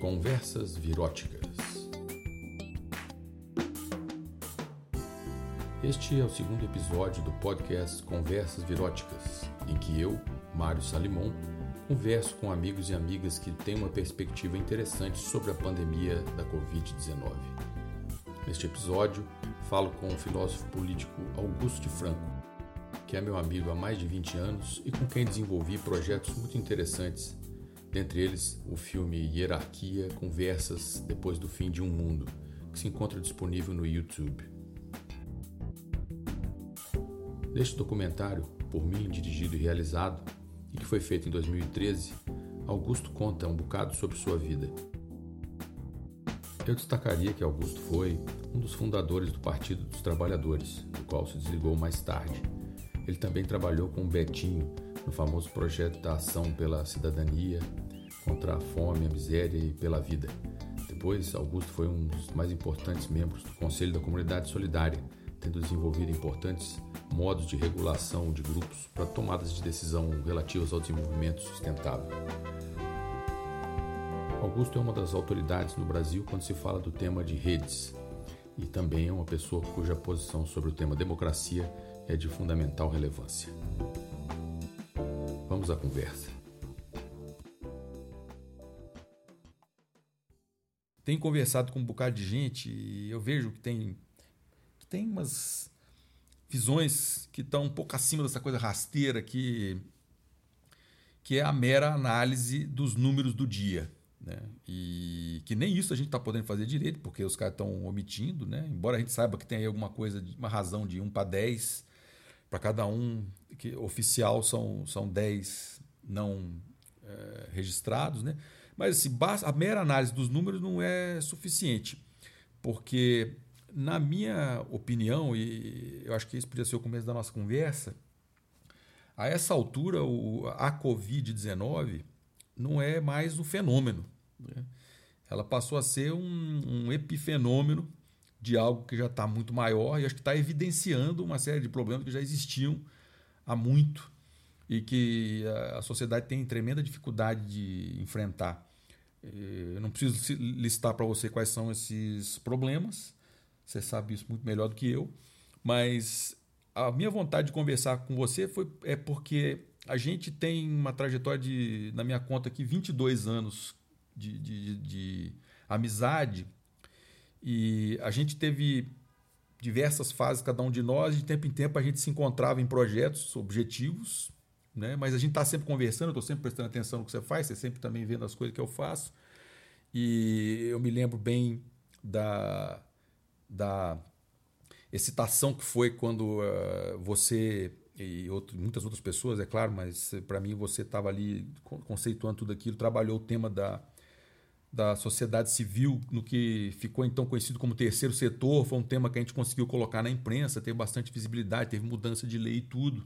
Conversas Viróticas. Este é o segundo episódio do podcast Conversas Viróticas, em que eu, Mário Salimon, converso com amigos e amigas que têm uma perspectiva interessante sobre a pandemia da Covid-19. Neste episódio, falo com o filósofo político Augusto de Franco, que é meu amigo há mais de 20 anos e com quem desenvolvi projetos muito interessantes dentre eles o filme Hierarquia Conversas Depois do Fim de um Mundo, que se encontra disponível no YouTube. Neste documentário, por mim dirigido e realizado, e que foi feito em 2013, Augusto conta um bocado sobre sua vida. Eu destacaria que Augusto foi um dos fundadores do Partido dos Trabalhadores, do qual se desligou mais tarde. Ele também trabalhou com Betinho no famoso projeto da Ação pela Cidadania, contra a fome, a miséria e pela vida. Depois, Augusto foi um dos mais importantes membros do Conselho da Comunidade Solidária, tendo desenvolvido importantes modos de regulação de grupos para tomadas de decisão relativas ao desenvolvimento sustentável. Augusto é uma das autoridades no Brasil quando se fala do tema de redes e também é uma pessoa cuja posição sobre o tema democracia é de fundamental relevância. Vamos à conversa. Tenho conversado com um bocado de gente e eu vejo que tem, que tem umas visões que estão um pouco acima dessa coisa rasteira que, que é a mera análise dos números do dia. Né? E que nem isso a gente está podendo fazer direito, porque os caras estão omitindo, né? embora a gente saiba que tem aí alguma coisa, uma razão de 1 para 10 para cada um, que oficial são, são 10 não é, registrados, né? Mas assim, a mera análise dos números não é suficiente, porque, na minha opinião, e eu acho que esse podia ser o começo da nossa conversa, a essa altura a Covid-19 não é mais um fenômeno. Né? Ela passou a ser um, um epifenômeno de algo que já está muito maior e acho que está evidenciando uma série de problemas que já existiam há muito e que a sociedade tem tremenda dificuldade de enfrentar. Eu não preciso listar para você quais são esses problemas, você sabe isso muito melhor do que eu, mas a minha vontade de conversar com você foi, é porque a gente tem uma trajetória de, na minha conta aqui, 22 anos de, de, de amizade. E a gente teve diversas fases, cada um de nós, de tempo em tempo a gente se encontrava em projetos, objetivos, né? mas a gente está sempre conversando, eu estou sempre prestando atenção no que você faz, você sempre também vendo as coisas que eu faço. E eu me lembro bem da, da excitação que foi quando uh, você e outro, muitas outras pessoas, é claro, mas para mim você estava ali conceituando tudo aquilo, trabalhou o tema da da sociedade civil, no que ficou então conhecido como terceiro setor, foi um tema que a gente conseguiu colocar na imprensa, teve bastante visibilidade, teve mudança de lei e tudo.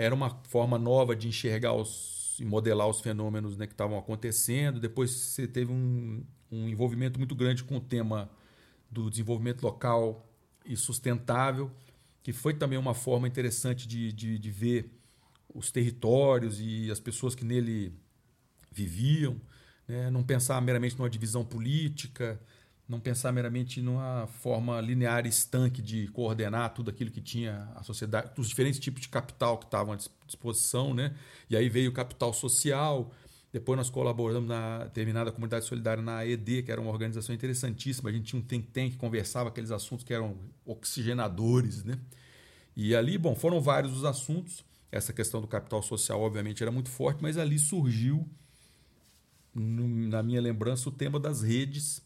Era uma forma nova de enxergar os, e modelar os fenômenos né, que estavam acontecendo. Depois você teve um, um envolvimento muito grande com o tema do desenvolvimento local e sustentável, que foi também uma forma interessante de, de, de ver os territórios e as pessoas que nele viviam né? não pensar meramente numa divisão política, não pensar meramente numa forma linear e estanque de coordenar tudo aquilo que tinha a sociedade, os diferentes tipos de capital que estavam à disposição, né? E aí veio o capital social. Depois nós colaboramos na determinada comunidade solidária na ED, que era uma organização interessantíssima. A gente tinha um think tank que conversava aqueles assuntos que eram oxigenadores, né? E ali, bom, foram vários os assuntos. Essa questão do capital social, obviamente, era muito forte, mas ali surgiu na minha lembrança, o tema das redes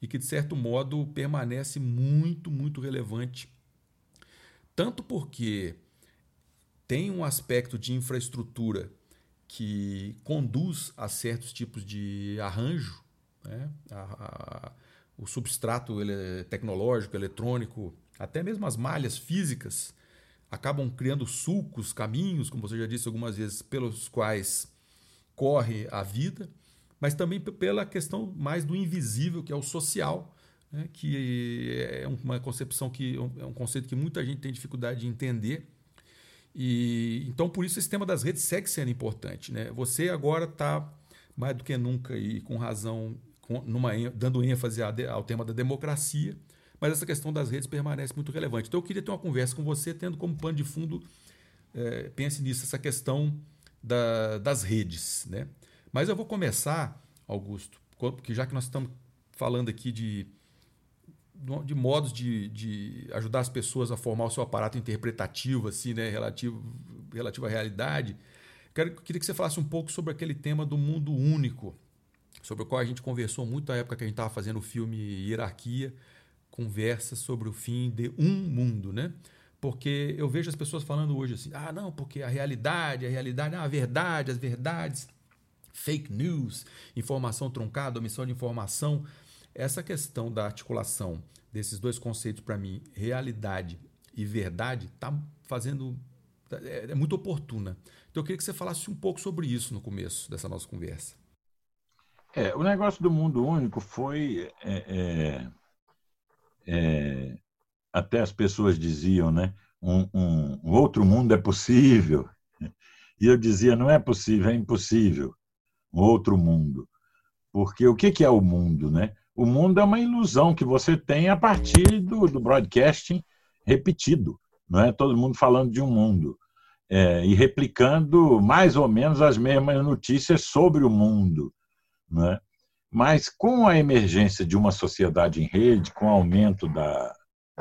e que, de certo modo, permanece muito, muito relevante. Tanto porque tem um aspecto de infraestrutura que conduz a certos tipos de arranjo, né? a, a, o substrato ele, tecnológico, eletrônico, até mesmo as malhas físicas acabam criando sulcos, caminhos, como você já disse algumas vezes, pelos quais corre a vida mas também pela questão mais do invisível, que é o social, né? que é uma concepção que é um conceito que muita gente tem dificuldade de entender. E então por isso esse tema das redes segue sendo importante, né? Você agora está mais do que nunca e com razão, com, numa, dando ênfase ao tema da democracia, mas essa questão das redes permanece muito relevante. Então eu queria ter uma conversa com você, tendo como pano de fundo, é, pense nisso, essa questão da, das redes. Né? Mas eu vou começar, Augusto, porque já que nós estamos falando aqui de, de modos de, de ajudar as pessoas a formar o seu aparato interpretativo, assim, né, relativo, relativo à realidade, quero, queria que você falasse um pouco sobre aquele tema do mundo único, sobre o qual a gente conversou muito na época que a gente estava fazendo o filme Hierarquia, conversa sobre o fim de um mundo, né? Porque eu vejo as pessoas falando hoje assim, ah, não, porque a realidade, a realidade, ah, a verdade, as verdades fake news, informação truncada, omissão de informação. Essa questão da articulação desses dois conceitos, para mim, realidade e verdade, está fazendo. É, é, muito oportuna. Então eu queria que você falasse um pouco sobre isso no começo dessa nossa conversa. É, o negócio do mundo único foi. É, é, é até as pessoas diziam, né? Um, um, um outro mundo é possível. E eu dizia, não é possível, é impossível outro mundo. Porque o que é o mundo? Né? O mundo é uma ilusão que você tem a partir do, do broadcasting repetido. Não é todo mundo falando de um mundo. É, e replicando mais ou menos as mesmas notícias sobre o mundo. Não é? Mas com a emergência de uma sociedade em rede, com o aumento da,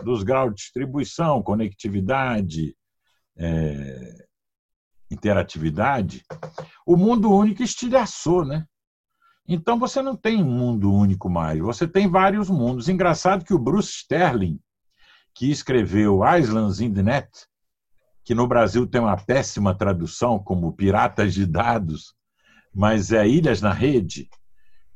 dos graus de distribuição, conectividade, é, interatividade, o mundo único estilhaçou, né? Então você não tem um mundo único mais, você tem vários mundos. Engraçado que o Bruce Sterling, que escreveu Islands in the Net, que no Brasil tem uma péssima tradução como Piratas de Dados, mas é Ilhas na Rede.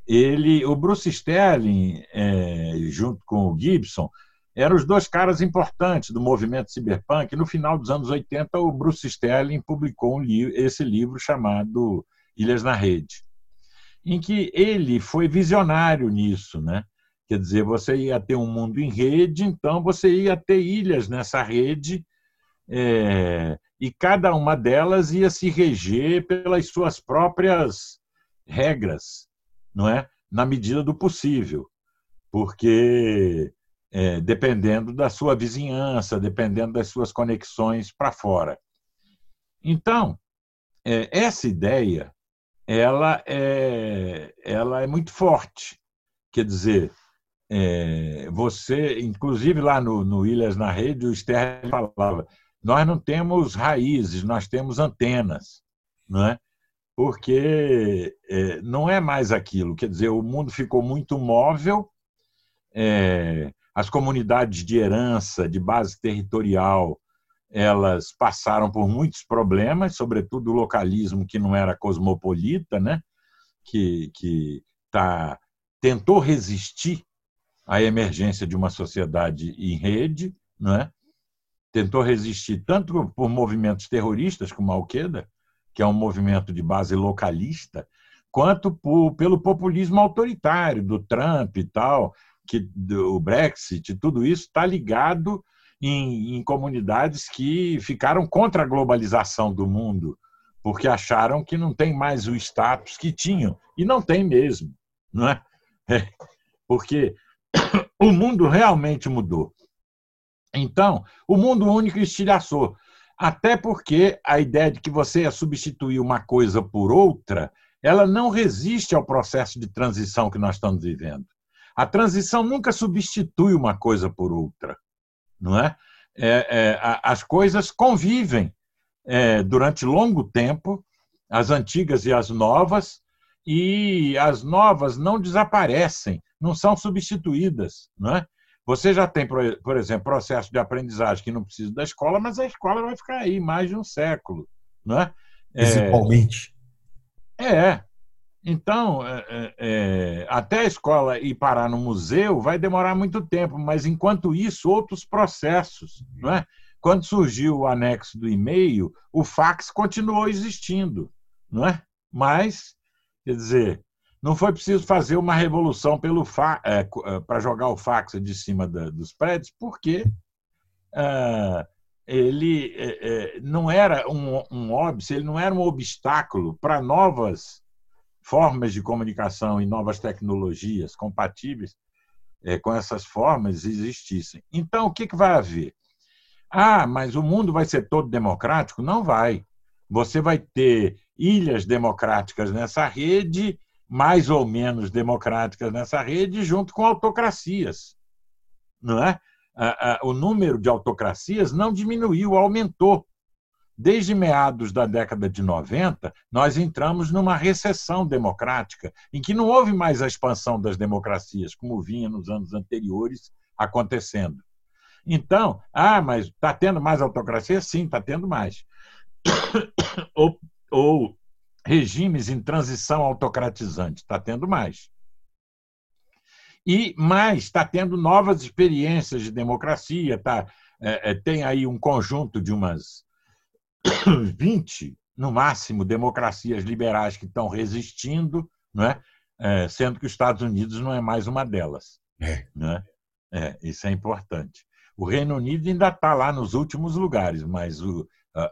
Ele, o Bruce Sterling, é, junto com o Gibson, eram os dois caras importantes do movimento cyberpunk. No final dos anos 80, o Bruce Sterling publicou um livro, esse livro chamado Ilhas na Rede, em que ele foi visionário nisso, né? Quer dizer, você ia ter um mundo em rede, então você ia ter ilhas nessa rede, é, e cada uma delas ia se reger pelas suas próprias regras, não é? Na medida do possível, porque é, dependendo da sua vizinhança, dependendo das suas conexões para fora. Então, é, essa ideia ela é, ela é muito forte. Quer dizer, é, você, inclusive lá no, no Ilhas na Rede, o Sterling falava: nós não temos raízes, nós temos antenas, não é? Porque é, não é mais aquilo. Quer dizer, o mundo ficou muito móvel, é, as comunidades de herança, de base territorial, elas passaram por muitos problemas, sobretudo o localismo que não era cosmopolita, né? que, que tá, tentou resistir à emergência de uma sociedade em rede, não é? tentou resistir tanto por movimentos terroristas como a Al-Qaeda, que é um movimento de base localista, quanto por, pelo populismo autoritário do Trump e tal, que o Brexit, tudo isso está ligado em, em, comunidades que ficaram contra a globalização do mundo, porque acharam que não tem mais o status que tinham. E não tem mesmo, não é? é porque o mundo realmente mudou. Então, o mundo único estilhaçou. Até porque a ideia de que você ia substituir uma coisa por outra, ela não resiste ao processo de transição que nós estamos vivendo. A transição nunca substitui uma coisa por outra, não é? é, é as coisas convivem é, durante longo tempo, as antigas e as novas, e as novas não desaparecem, não são substituídas, não é? Você já tem, por exemplo, processo de aprendizagem que não precisa da escola, mas a escola vai ficar aí mais de um século, não é? Principalmente. É, é. Então, é, é, é, até a escola ir parar no museu vai demorar muito tempo, mas enquanto isso, outros processos. Não é? Quando surgiu o anexo do e-mail, o fax continuou existindo, não é? Mas, quer dizer, não foi preciso fazer uma revolução pelo é, é, para jogar o fax de cima da, dos prédios, porque é, ele não era um, um óbice, ele não era um obstáculo para novas formas de comunicação e novas tecnologias compatíveis é, com essas formas existissem. Então, o que, que vai haver? Ah, mas o mundo vai ser todo democrático? Não vai. Você vai ter ilhas democráticas nessa rede, mais ou menos democráticas nessa rede, junto com autocracias. Não é? O número de autocracias não diminuiu, aumentou. Desde meados da década de 90, nós entramos numa recessão democrática, em que não houve mais a expansão das democracias, como vinha nos anos anteriores acontecendo. Então, ah, mas está tendo mais autocracia? Sim, está tendo mais. ou, ou regimes em transição autocratizante? Está tendo mais. E mais, está tendo novas experiências de democracia, tá, é, é tem aí um conjunto de umas 20, no máximo, democracias liberais que estão resistindo, não é? é sendo que os Estados Unidos não é mais uma delas. É. Né? É, isso é importante. O Reino Unido ainda está lá nos últimos lugares, mas o,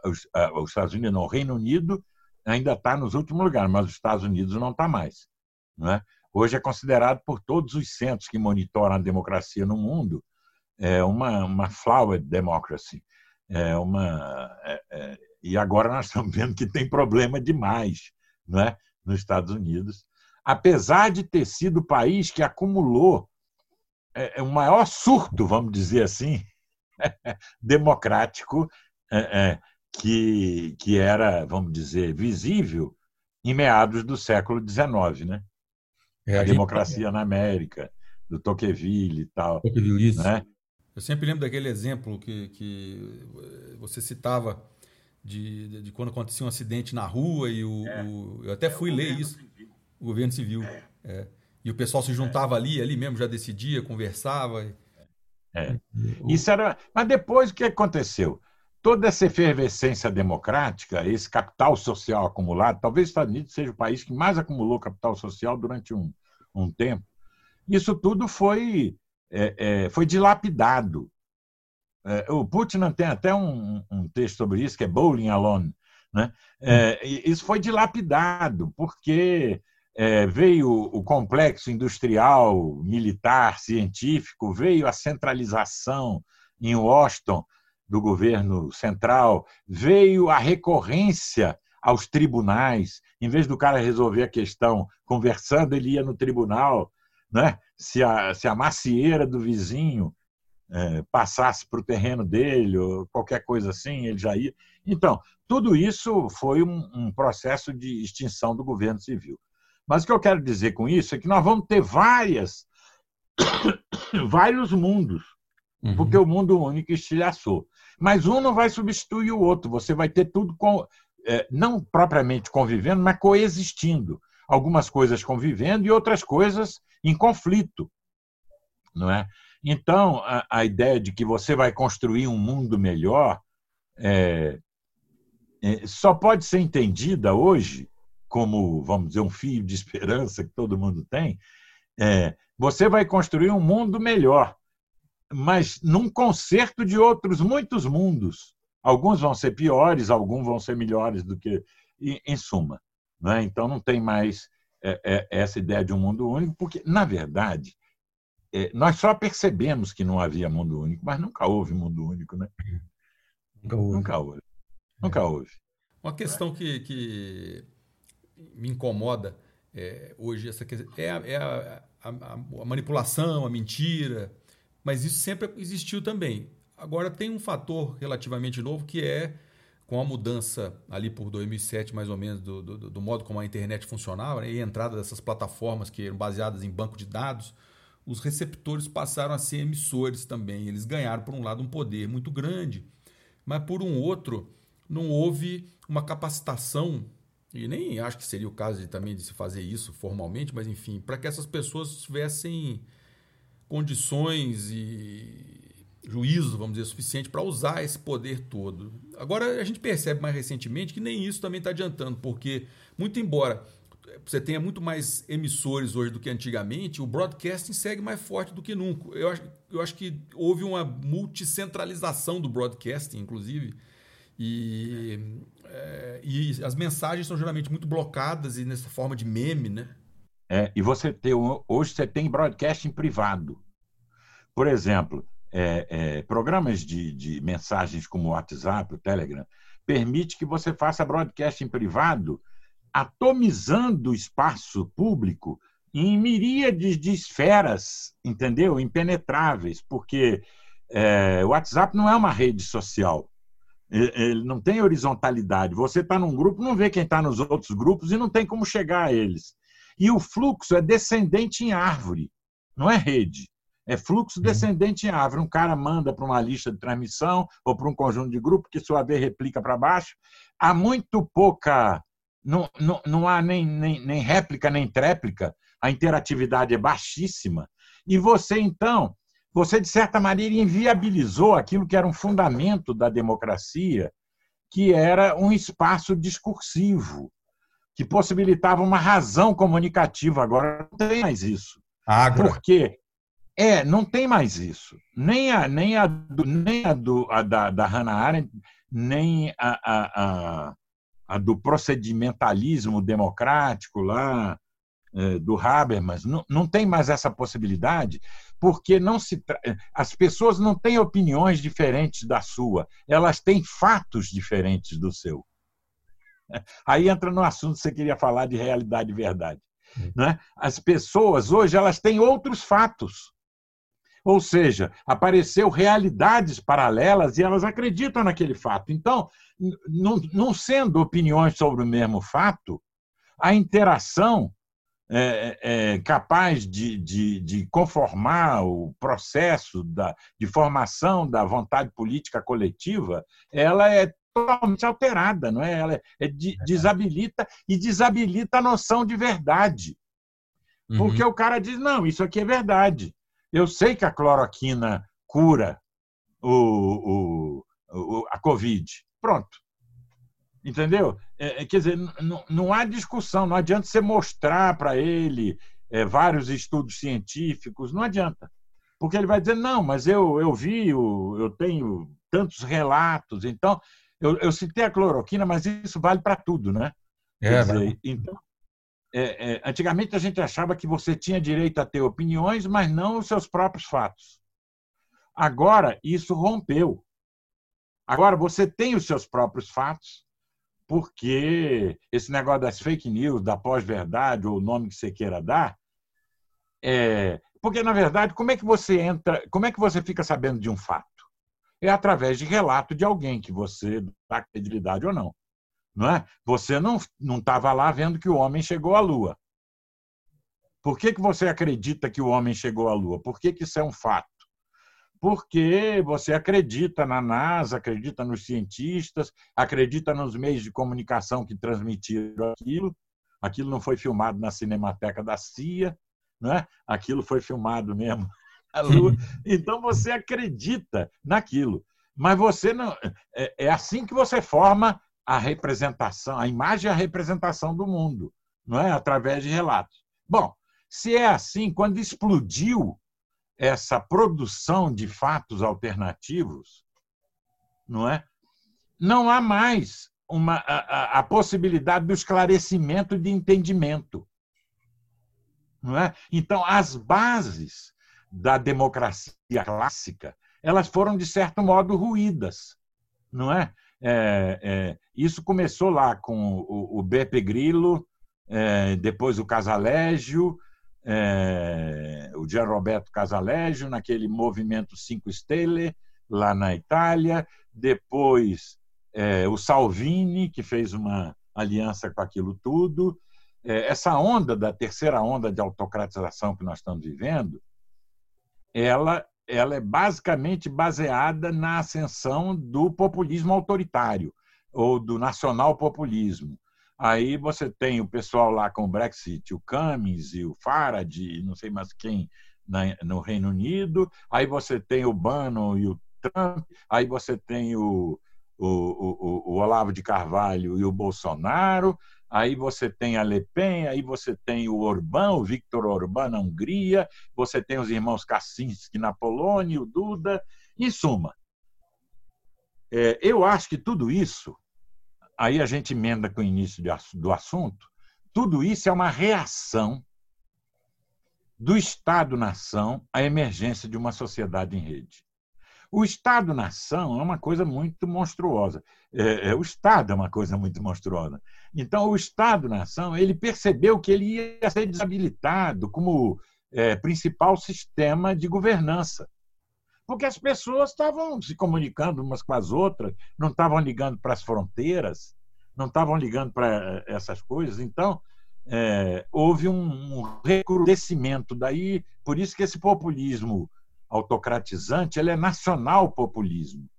os, os, Estados Unidos não. O Reino Unido ainda está nos últimos lugares, mas os Estados Unidos não está mais. Não é? Hoje é considerado por todos os centros que monitoram a democracia no mundo é uma, uma flowered democracy, é uma, é, é, e agora nós estamos vendo que tem problema demais né, nos Estados Unidos, apesar de ter sido o país que acumulou é, é o maior surto, vamos dizer assim, democrático é, é, que, que era, vamos dizer, visível em meados do século XIX, né? A, a democracia na América, do Tocqueville e tal. Tocqueville, isso. Né? Eu sempre lembro daquele exemplo que, que você citava de, de quando acontecia um acidente na rua e o, é. o eu até é fui ler isso, civil. o governo civil. É. é. E o pessoal se juntava ali, ali mesmo, já decidia, conversava. É. Isso era. Mas depois o que aconteceu? Toda essa efervescência democrática, esse capital social acumulado, talvez os Estados Unidos seja o país que mais acumulou capital social durante um, um tempo. Isso tudo foi é, é, foi dilapidado. É, o Putin tem até um, um, texto sobre isso, que é Bowling Alone. Né? É, isso foi dilapidado, porque é, veio o complexo industrial, militar, científico, veio a centralização em Washington do governo central, veio a recorrência aos tribunais. Em vez do cara resolver a questão conversando, ele ia no tribunal né? se, a, se a macieira do vizinho é, passasse para o terreno dele, ou qualquer coisa assim, ele já ia. Então, tudo isso foi um, um, processo de extinção do governo civil. Mas o que eu quero dizer com isso é que nós vamos ter várias, vários mundos, uhum. porque o mundo único estilhaçou. Mas um não vai substituir o outro, você vai ter tudo com, é, não propriamente convivendo, mas coexistindo algumas coisas convivendo e outras coisas em conflito, não é? Então, a, a ideia de que você vai construir um mundo melhor é, é, só pode ser entendida hoje como, vamos dizer, um fio de esperança que todo mundo tem. É, você vai construir um mundo melhor, mas num concerto de outros muitos mundos. Alguns vão ser piores, alguns vão ser melhores do que, em, em suma. Né? Então, não tem mais é, é, essa ideia de um mundo único, porque, na verdade, é, nós só percebemos que não havia mundo único, mas nunca houve mundo único. Né? Nunca houve. Nunca houve. Nunca houve. Uma questão que, que me incomoda é, hoje essa questão, é, a, é a, a, a, manipulação, a mentira, mas isso sempre existiu também. Agora tem um fator relativamente novo que é com a mudança ali por 2007, mais ou menos, do, do, do modo como a internet funcionava né, e a entrada dessas plataformas que eram baseadas em banco de dados, os receptores passaram a ser emissores também. Eles ganharam, por um lado, um poder muito grande, mas por um outro, não houve uma capacitação, e nem acho que seria o caso de, também de se fazer isso formalmente, mas enfim, para que essas pessoas tivessem condições e juízo, vamos dizer, suficiente para usar esse poder todo. Agora, a gente percebe mais recentemente que nem isso também está adiantando, porque, muito embora você tenha muito mais emissores hoje do que antigamente, o broadcasting segue mais forte do que nunca. Eu acho, eu acho que houve uma multicentralização do broadcasting, inclusive, e É, e as mensagens são geralmente muito blocadas e nessa forma de meme, né? É, e você tem, hoje você tem broadcasting privado. Por exemplo, é, é, programas de, de, mensagens como o WhatsApp, o Telegram, permite que você faça broadcasting privado, atomizando o espaço público em miríades de esferas, entendeu? Impenetráveis, porque é, o WhatsApp não é uma rede social. Ele não tem horizontalidade. Você está num grupo, não vê quem está nos outros grupos e não tem como chegar a eles. E o fluxo é descendente em árvore, não é rede. É fluxo uhum. descendente em árvore. Um cara manda para uma lista de transmissão ou para um conjunto de grupo que, sua vez, replica para baixo. Há muito pouca. Não, não, não há nem, nem, nem réplica nem tréplica. A interatividade é baixíssima. E você, então, você, de certa maneira, inviabilizou aquilo que era um fundamento da democracia, que era um espaço discursivo, que possibilitava uma razão comunicativa. Agora não tem mais isso. Agora. Porque é, não tem mais isso. Nem a, nem a, do, nem a, do, a da, da Hannah Arendt, nem a, a, a, a do procedimentalismo democrático lá, é, do Habermas, não, não tem mais essa possibilidade, porque não se as pessoas não têm opiniões diferentes da sua, elas têm fatos diferentes do seu. Aí entra no assunto que você queria falar de realidade e verdade. Né? As pessoas hoje elas têm outros fatos. Ou seja, apareceu realidades paralelas e elas acreditam naquele fato. Então, não, não sendo opiniões sobre o mesmo fato, a interação é, é, capaz de, de, de, conformar o processo da, de formação da vontade política coletiva, ela é totalmente alterada, não é? Ela é, de, desabilita e desabilita a noção de verdade. Porque uhum. o cara diz, não, isso aqui é verdade. Eu sei que a cloroquina cura o, o, a Covid. Pronto. Entendeu? É, é, quer dizer, não, há discussão, não adianta você mostrar para ele é, vários estudos científicos, não adianta. Porque ele vai dizer, não, mas eu, eu vi, eu tenho tantos relatos, então, eu, eu citei a cloroquina, mas isso vale para tudo, né? É, dizer, então, é, é, antigamente a gente achava que você tinha direito a ter opiniões, mas não os seus próprios fatos. Agora, isso rompeu. Agora você tem os seus próprios fatos, porque esse negócio das fake news, da pós-verdade, ou o nome que você queira dar, é... porque, na verdade, como é que você entra, como é que você fica sabendo de um fato? É através de relato de alguém que você dá credibilidade ou não. Não é? Você não estava lá vendo que o homem chegou à Lua. Por que, que você acredita que o homem chegou à Lua? Por que, que isso é um fato? porque você acredita na NASA, acredita nos cientistas, acredita nos meios de comunicação que transmitiram aquilo. Aquilo não foi filmado na Cinemateca da CIA, né? aquilo foi filmado mesmo na Lua. Então você acredita naquilo. Mas você não. É, é assim que você forma a representação, a imagem e a representação do mundo, não é? Através de relatos. Bom, se é assim, quando explodiu essa produção de fatos alternativos, não é? Não há mais uma, a, a possibilidade do esclarecimento de entendimento. Não é? Então, as bases da democracia clássica elas foram, de certo modo, ruídas. Não é? É, é isso começou lá com o, o Beppe Grillo, é, depois o Casalégio, é, o Gian Roberto Casaleggio, naquele movimento Cinco Stelle, lá na Itália, depois é, o Salvini, que fez uma aliança com aquilo tudo. É, essa onda da terceira onda de autocratização que nós estamos vivendo, ela, ela é basicamente baseada na ascensão do populismo autoritário ou do nacional populismo Aí você tem o pessoal lá com o Brexit, o Cummings e o Farage, não sei mais quem, no Reino Unido. Aí você tem o Bannon e o Trump. Aí você tem o, o, o, o Olavo de Carvalho e o Bolsonaro. Aí você tem a Le Pen, aí você tem o Orbán, o Viktor Orbán na Hungria, você tem os irmãos Kaczynski na Polônia, o Duda. Em suma, é, eu acho que tudo isso aí a gente emenda com o início do assunto, tudo isso é uma reação do Estado-nação à emergência de uma sociedade em rede. O Estado-nação é uma coisa muito monstruosa. É, é, o Estado é uma coisa muito monstruosa. Então, o Estado-nação ele percebeu que ele ia ser desabilitado como é, principal sistema de governança. Porque as pessoas estavam se comunicando umas com as outras, não estavam ligando para as fronteiras, não estavam ligando para é, essas coisas. Então, é, houve um, um recrudescimento. Daí, por isso que esse populismo autocratizante ele é nacional populismo.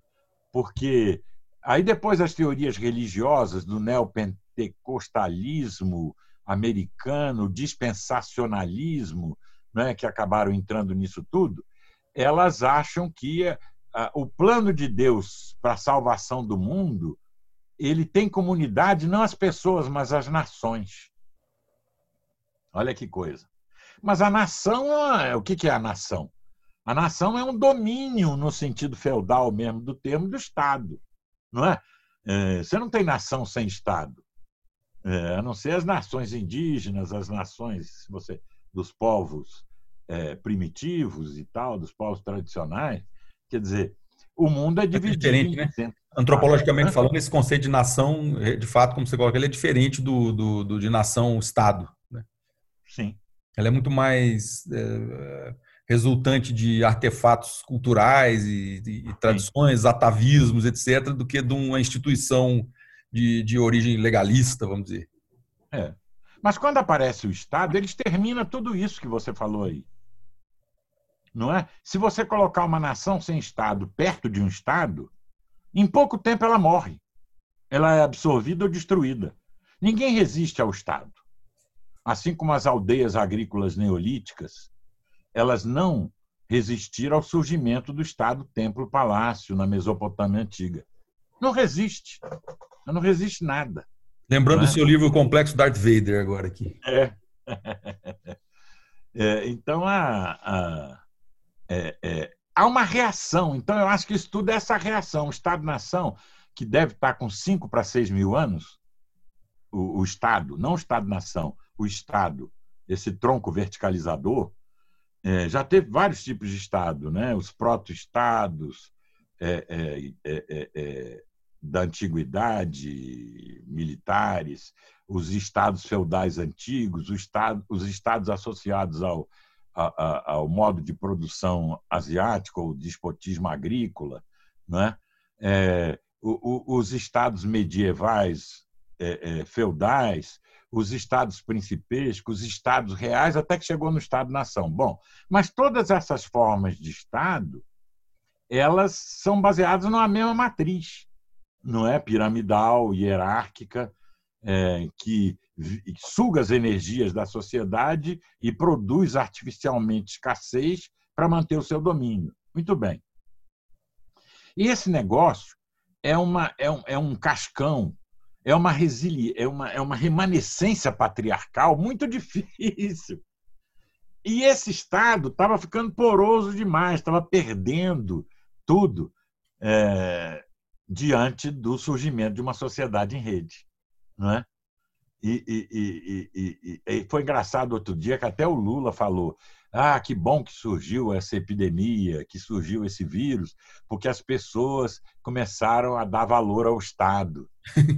Porque aí depois as teorias religiosas do neopentecostalismo americano, dispensacionalismo, né, que acabaram entrando nisso tudo, elas acham que ah, o plano de Deus para a salvação do mundo ele tem comunidade não as pessoas, mas as nações. Olha que coisa. Mas a nação, o que é a nação? A nação é um domínio no sentido feudal mesmo do termo do Estado, não é? é você não tem nação sem Estado, é, a não ser as nações indígenas, as nações você, dos povos é, primitivos e tal, dos povos tradicionais. Quer dizer, o mundo é, dividido. É diferente, né? Antropologicamente falando, esse conceito de nação, de fato, como você coloca, ele é diferente do, do, do de nação-estado. Sim. Ela é muito mais é, resultante de artefatos culturais e, e tradições, Sim. atavismos, etc., do que de uma instituição de, de origem legalista, vamos dizer. É. Mas quando aparece o Estado, eles termina tudo isso que você falou aí. Não é? Se você colocar uma nação sem Estado perto de um Estado, em pouco tempo ela morre. Ela é absorvida ou destruída. Ninguém resiste ao Estado assim como as aldeias agrícolas neolíticas, elas não resistiram ao surgimento do Estado Templo-Palácio na Mesopotâmia Antiga. Não resiste. Não resiste nada. Lembrando o é? seu livro Complexo Darth Vader agora aqui. É. é então, a, a é, é, há uma reação. Então, eu acho que isso tudo é essa reação. O Estado-nação, que deve estar com 5 para 6 mil anos, o, o Estado, não o Estado-nação, o Estado, esse tronco verticalizador, é, já teve vários tipos de Estado, né? os proto-estados é é, é, é, é, da antiguidade, militares, os estados feudais antigos, os estados, os estados associados ao, a, ao modo de produção asiático, o despotismo agrícola, né? O, o, os estados medievais feudais, os estados principescos, os estados reais, até que chegou no Estado-nação. Bom, mas todas essas formas de Estado, elas são baseadas numa mesma matriz, não é piramidal, hierárquica, é, que suga as energias da sociedade e produz artificialmente escassez para manter o seu domínio. Muito bem. E esse negócio é, uma, é, um, é um cascão é uma resiliência, é uma, é uma remanescência patriarcal muito difícil. E esse Estado estava ficando poroso demais, estava perdendo tudo é, diante do surgimento de uma sociedade em rede. Não é? E, e, e, e, foi engraçado outro dia que até o Lula falou: ah, que bom que surgiu essa epidemia, que surgiu esse vírus, porque as pessoas começaram a dar valor ao Estado.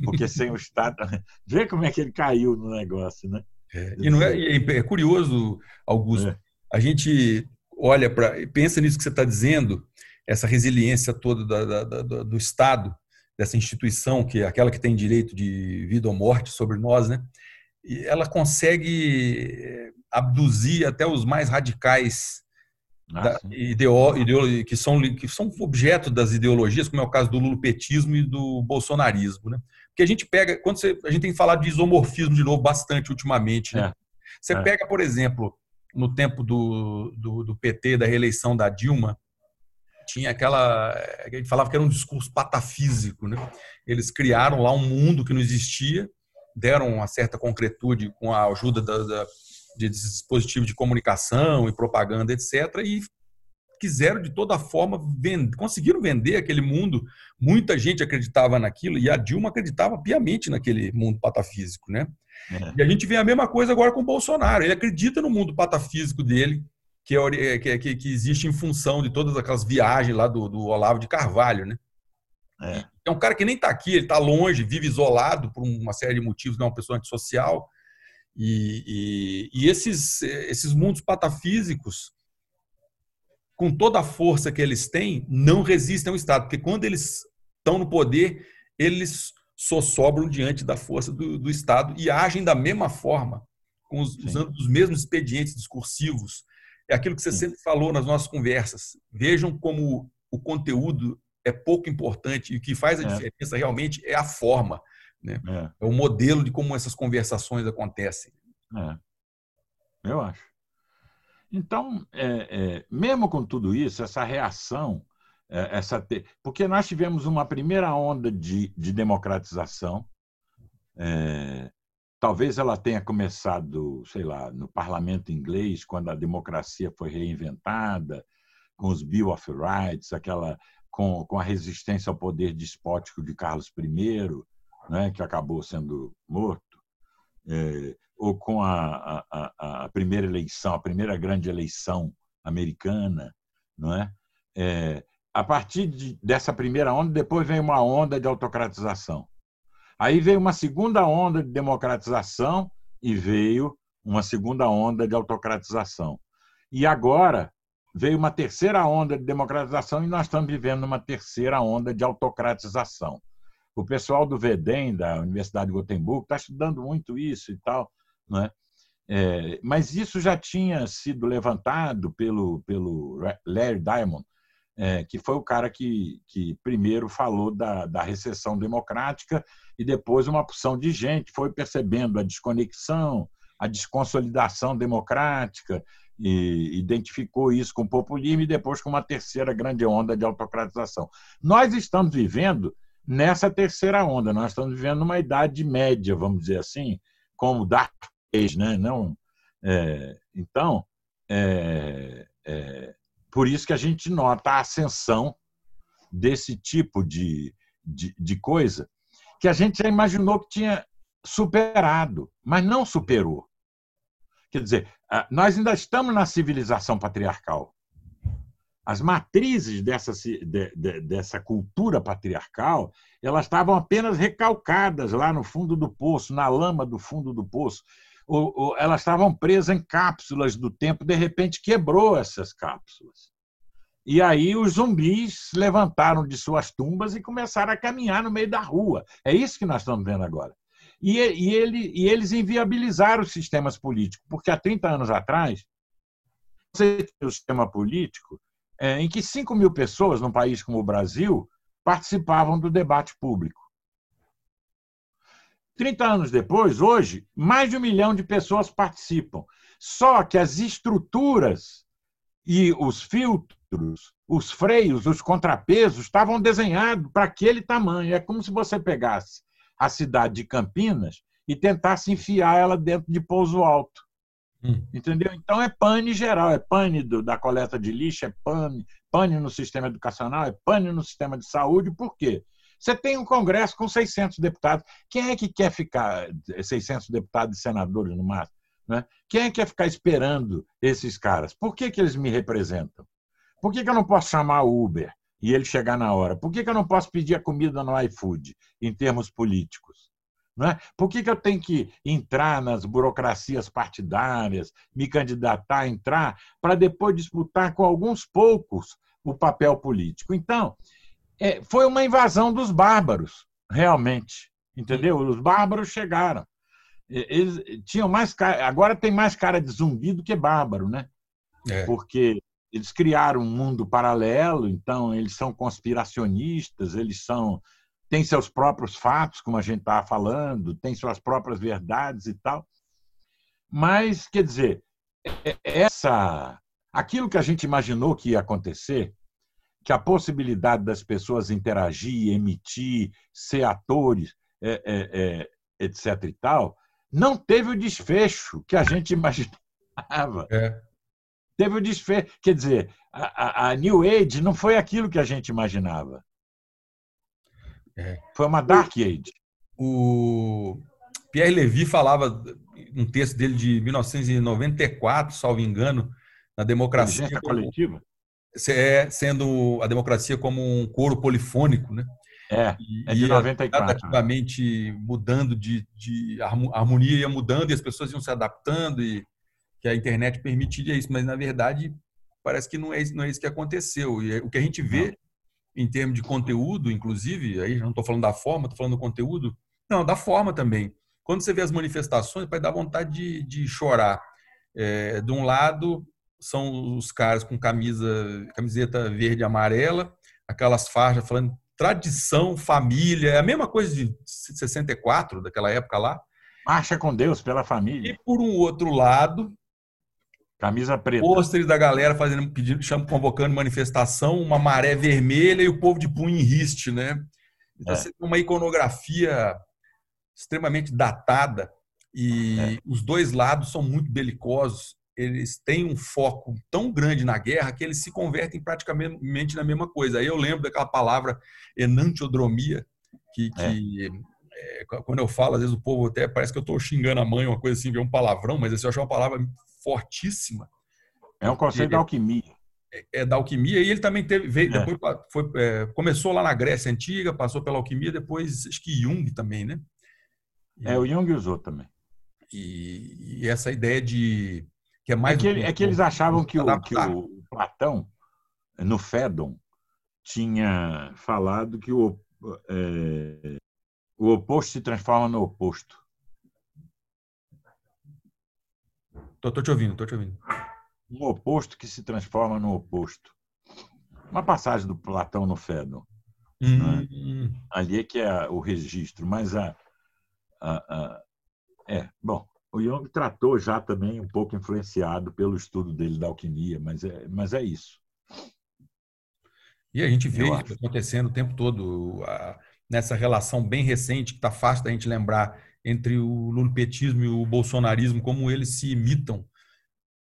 Porque sem o Estado. Vê como é que ele caiu no negócio, né? É, e não é, é curioso, Augusto. É. A gente olha para. pensa nisso que você está dizendo, essa resiliência toda da, da, da, do Estado, dessa instituição, que é aquela que tem direito de vida ou morte sobre nós, né? E ela consegue abduzir até os mais radicais ah, da, ideo, ideo, que, são, que são objeto das ideologias, como é o caso do lulopetismo e do bolsonarismo. Né? Porque a gente pega, quando você, a gente tem falado de isomorfismo de novo bastante ultimamente. Né? É. Você é. pega, por exemplo, no tempo do, do, do, PT, da reeleição da Dilma, tinha aquela. A gente falava que era um discurso patafísico. Né? Eles criaram lá um mundo que não existia, deram uma certa concretude com a ajuda da, da de dispositivos de comunicação e propaganda, etc. E quiseram de toda forma vender, conseguiram vender aquele mundo. Muita gente acreditava naquilo e a Dilma acreditava piamente naquele mundo patafísico, né? É. E a gente vê a mesma coisa agora com o Bolsonaro. Ele acredita no mundo patafísico dele, que, é, que, é, que, que existe em função de todas aquelas viagens lá do, do Olavo de Carvalho, né? É. é um cara que nem está aqui, ele está longe, vive isolado por uma série de motivos, não é uma pessoa antissocial. E, e, e esses, esses mundos patafísicos, com toda a força que eles têm, não resistem ao Estado, porque quando eles estão no poder, eles só sobram diante da força do, do Estado e agem da mesma forma, os, usando os mesmos expedientes discursivos. É aquilo que você Sim. sempre falou nas nossas conversas. Vejam como o conteúdo é pouco importante e o que faz a é. diferença realmente é a forma. Né? É. é. o modelo de como essas conversações acontecem. É. Eu acho. Então, é, é, mesmo com tudo isso, essa reação, é, essa te... porque nós tivemos uma primeira onda de, de democratização, é, talvez ela tenha começado, sei lá, no parlamento inglês, quando a democracia foi reinventada, com os Bill of Rights, aquela com, com a resistência ao poder despótico de Carlos I, né, que acabou sendo morto, é, ou com a, a, a, primeira eleição, a primeira grande eleição americana, não é? é a partir de, dessa primeira onda, depois vem uma onda de autocratização. Aí veio uma segunda onda de democratização e veio uma segunda onda de autocratização. E agora veio uma terceira onda de democratização e nós estamos vivendo uma terceira onda de autocratização. O pessoal do VEDEM, da Universidade de Gotemburgo, está estudando muito isso e tal, não é? É, mas isso já tinha sido levantado pelo, pelo Larry Diamond, é, que foi o cara que, que primeiro falou da, da recessão democrática e depois uma porção de gente foi percebendo a desconexão, a desconsolidação democrática e identificou isso com o populismo e depois com uma terceira grande onda de autocratização. Nós estamos vivendo nessa terceira onda, nós estamos vivendo uma idade média, vamos dizer assim, como Dark Age, né? Não, é, então, é, é, por isso que a gente nota a ascensão desse tipo de, de, de coisa que a gente já imaginou que tinha superado, mas não superou. Quer dizer, nós ainda estamos na civilização patriarcal. As matrizes dessa, de, de, dessa cultura patriarcal elas estavam apenas recalcadas lá no fundo do poço, na lama do fundo do poço. Ou, ou, elas estavam presas em cápsulas do tempo, de repente quebrou essas cápsulas. E aí os zumbis levantaram de suas tumbas e começaram a caminhar no meio da rua. É isso que nós estamos vendo agora. E, e, ele, e eles inviabilizaram os sistemas políticos, porque há 30 anos atrás, você tinha um sistema político é, em que 5 mil pessoas, num país como o Brasil, participavam do debate público. 30 anos depois, hoje, mais de um milhão de pessoas participam. Só que as estruturas e os filtros, os freios, os contrapesos estavam desenhados para aquele tamanho. É como se você pegasse a cidade de Campinas e tentasse enfiar ela dentro de Pouso Alto. Hum. Entendeu? Então é pane geral, é pane do, da coleta de lixo, é pane, pane no sistema educacional, é pane no sistema de saúde. Por quê? Você tem um Congresso com 600 deputados. Quem é que quer ficar 600 deputados e senadores no máximo? Né? Quem é que quer ficar esperando esses caras? Por que, que eles me representam? Por que, que eu não posso chamar o Uber? e ele chegar na hora? Por que, que eu não posso pedir a comida no iFood, em termos políticos? É? Por que, que eu tenho que entrar nas burocracias partidárias, me candidatar, entrar, para depois disputar com alguns poucos o papel político? Então, é, foi uma invasão dos bárbaros, realmente. Entendeu? Os bárbaros chegaram. Eles tinham mais cara, agora tem mais cara de zumbi do que bárbaro, né? É. Porque eles criaram um mundo paralelo, então eles são conspiracionistas, eles são têm seus próprios fatos, como a gente estava falando, têm suas próprias verdades e tal. Mas, quer dizer, é, essa aquilo que a gente imaginou que ia acontecer, que a possibilidade das pessoas interagir, emitir, ser atores, é, é, é, etc. e tal, não teve o desfecho que a gente imaginava. É teve o desfecho. Quer dizer, a, a, New Age não foi aquilo que a gente imaginava. É. Foi uma Dark Age. O Pierre Levy falava, um texto dele de 1994, salvo engano, na democracia. Como, coletiva? É, sendo a democracia como um coro polifônico, né? É, é de 94. Gradativamente mudando de, de harmonia ia mudando e as pessoas iam se adaptando e que a internet permitiria isso, mas na verdade parece que não é, não é isso que aconteceu. E é, o que a gente vê não. Em termos de conteúdo, inclusive, aí não estou falando da forma, estou falando do conteúdo, não, da forma também. Quando você vê as manifestações, vai dar vontade de, de chorar. É, de um lado, são os caras com camisa, camiseta verde e amarela, aquelas faixas falando tradição, família, é a mesma coisa de 64, daquela época lá. Marcha com Deus pela família. E por um outro lado, camisa preta. Pôsteres da galera fazendo pedido, chamam, convocando manifestação, uma maré vermelha e o povo de punho em riste, né? Então, é. você tem uma iconografia extremamente datada e é. os dois lados são muito belicosos eles têm um foco tão grande na guerra que eles se convertem praticamente na mesma coisa. Aí eu lembro daquela palavra enantiodromia, que, que é. É, quando eu falo, às vezes o povo até parece que eu estou xingando a mãe, uma coisa assim, vê um palavrão, mas assim, eu acho uma palavra fortíssima. É um conceito da alquimia. É, é, da alquimia, e ele também teve, veio, é. depois foi, é, começou lá na Grécia Antiga, passou pela alquimia, depois acho que Jung também, né? E, é, o Jung usou também. E, e essa ideia de que é, mais é, que, é que eles achavam que o, que o Platão, no Fédon, tinha falado que o, é, o oposto se transforma no oposto. Tô, tô te ouvindo, tô te ouvindo. Um oposto que se transforma no oposto. Uma passagem do Platão no Fédon. Né? Hum. Né? Ali é que é o registro, mas a, a, a é bom o Jung tratou já também um pouco influenciado pelo estudo dele da alquimia, mas é, mas é isso. E a gente vê isso acontecendo o tempo todo, a, nessa relação bem recente, que está fácil da gente lembrar, entre o lulipetismo e o bolsonarismo, como eles se imitam.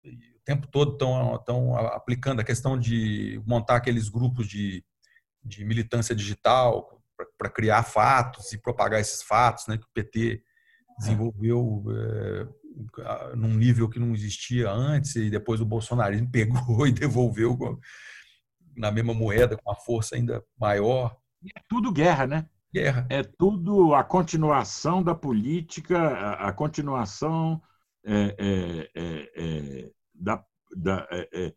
O tempo todo estão aplicando a questão de montar aqueles grupos de, de militância digital para criar fatos e propagar esses fatos, né, que o PT desenvolveu é, num nível que não existia antes e depois o bolsonarismo pegou e devolveu na mesma moeda com uma força ainda maior. É tudo guerra, né? Guerra. É tudo a continuação da política, a, a continuação é, é, é, é da, da é,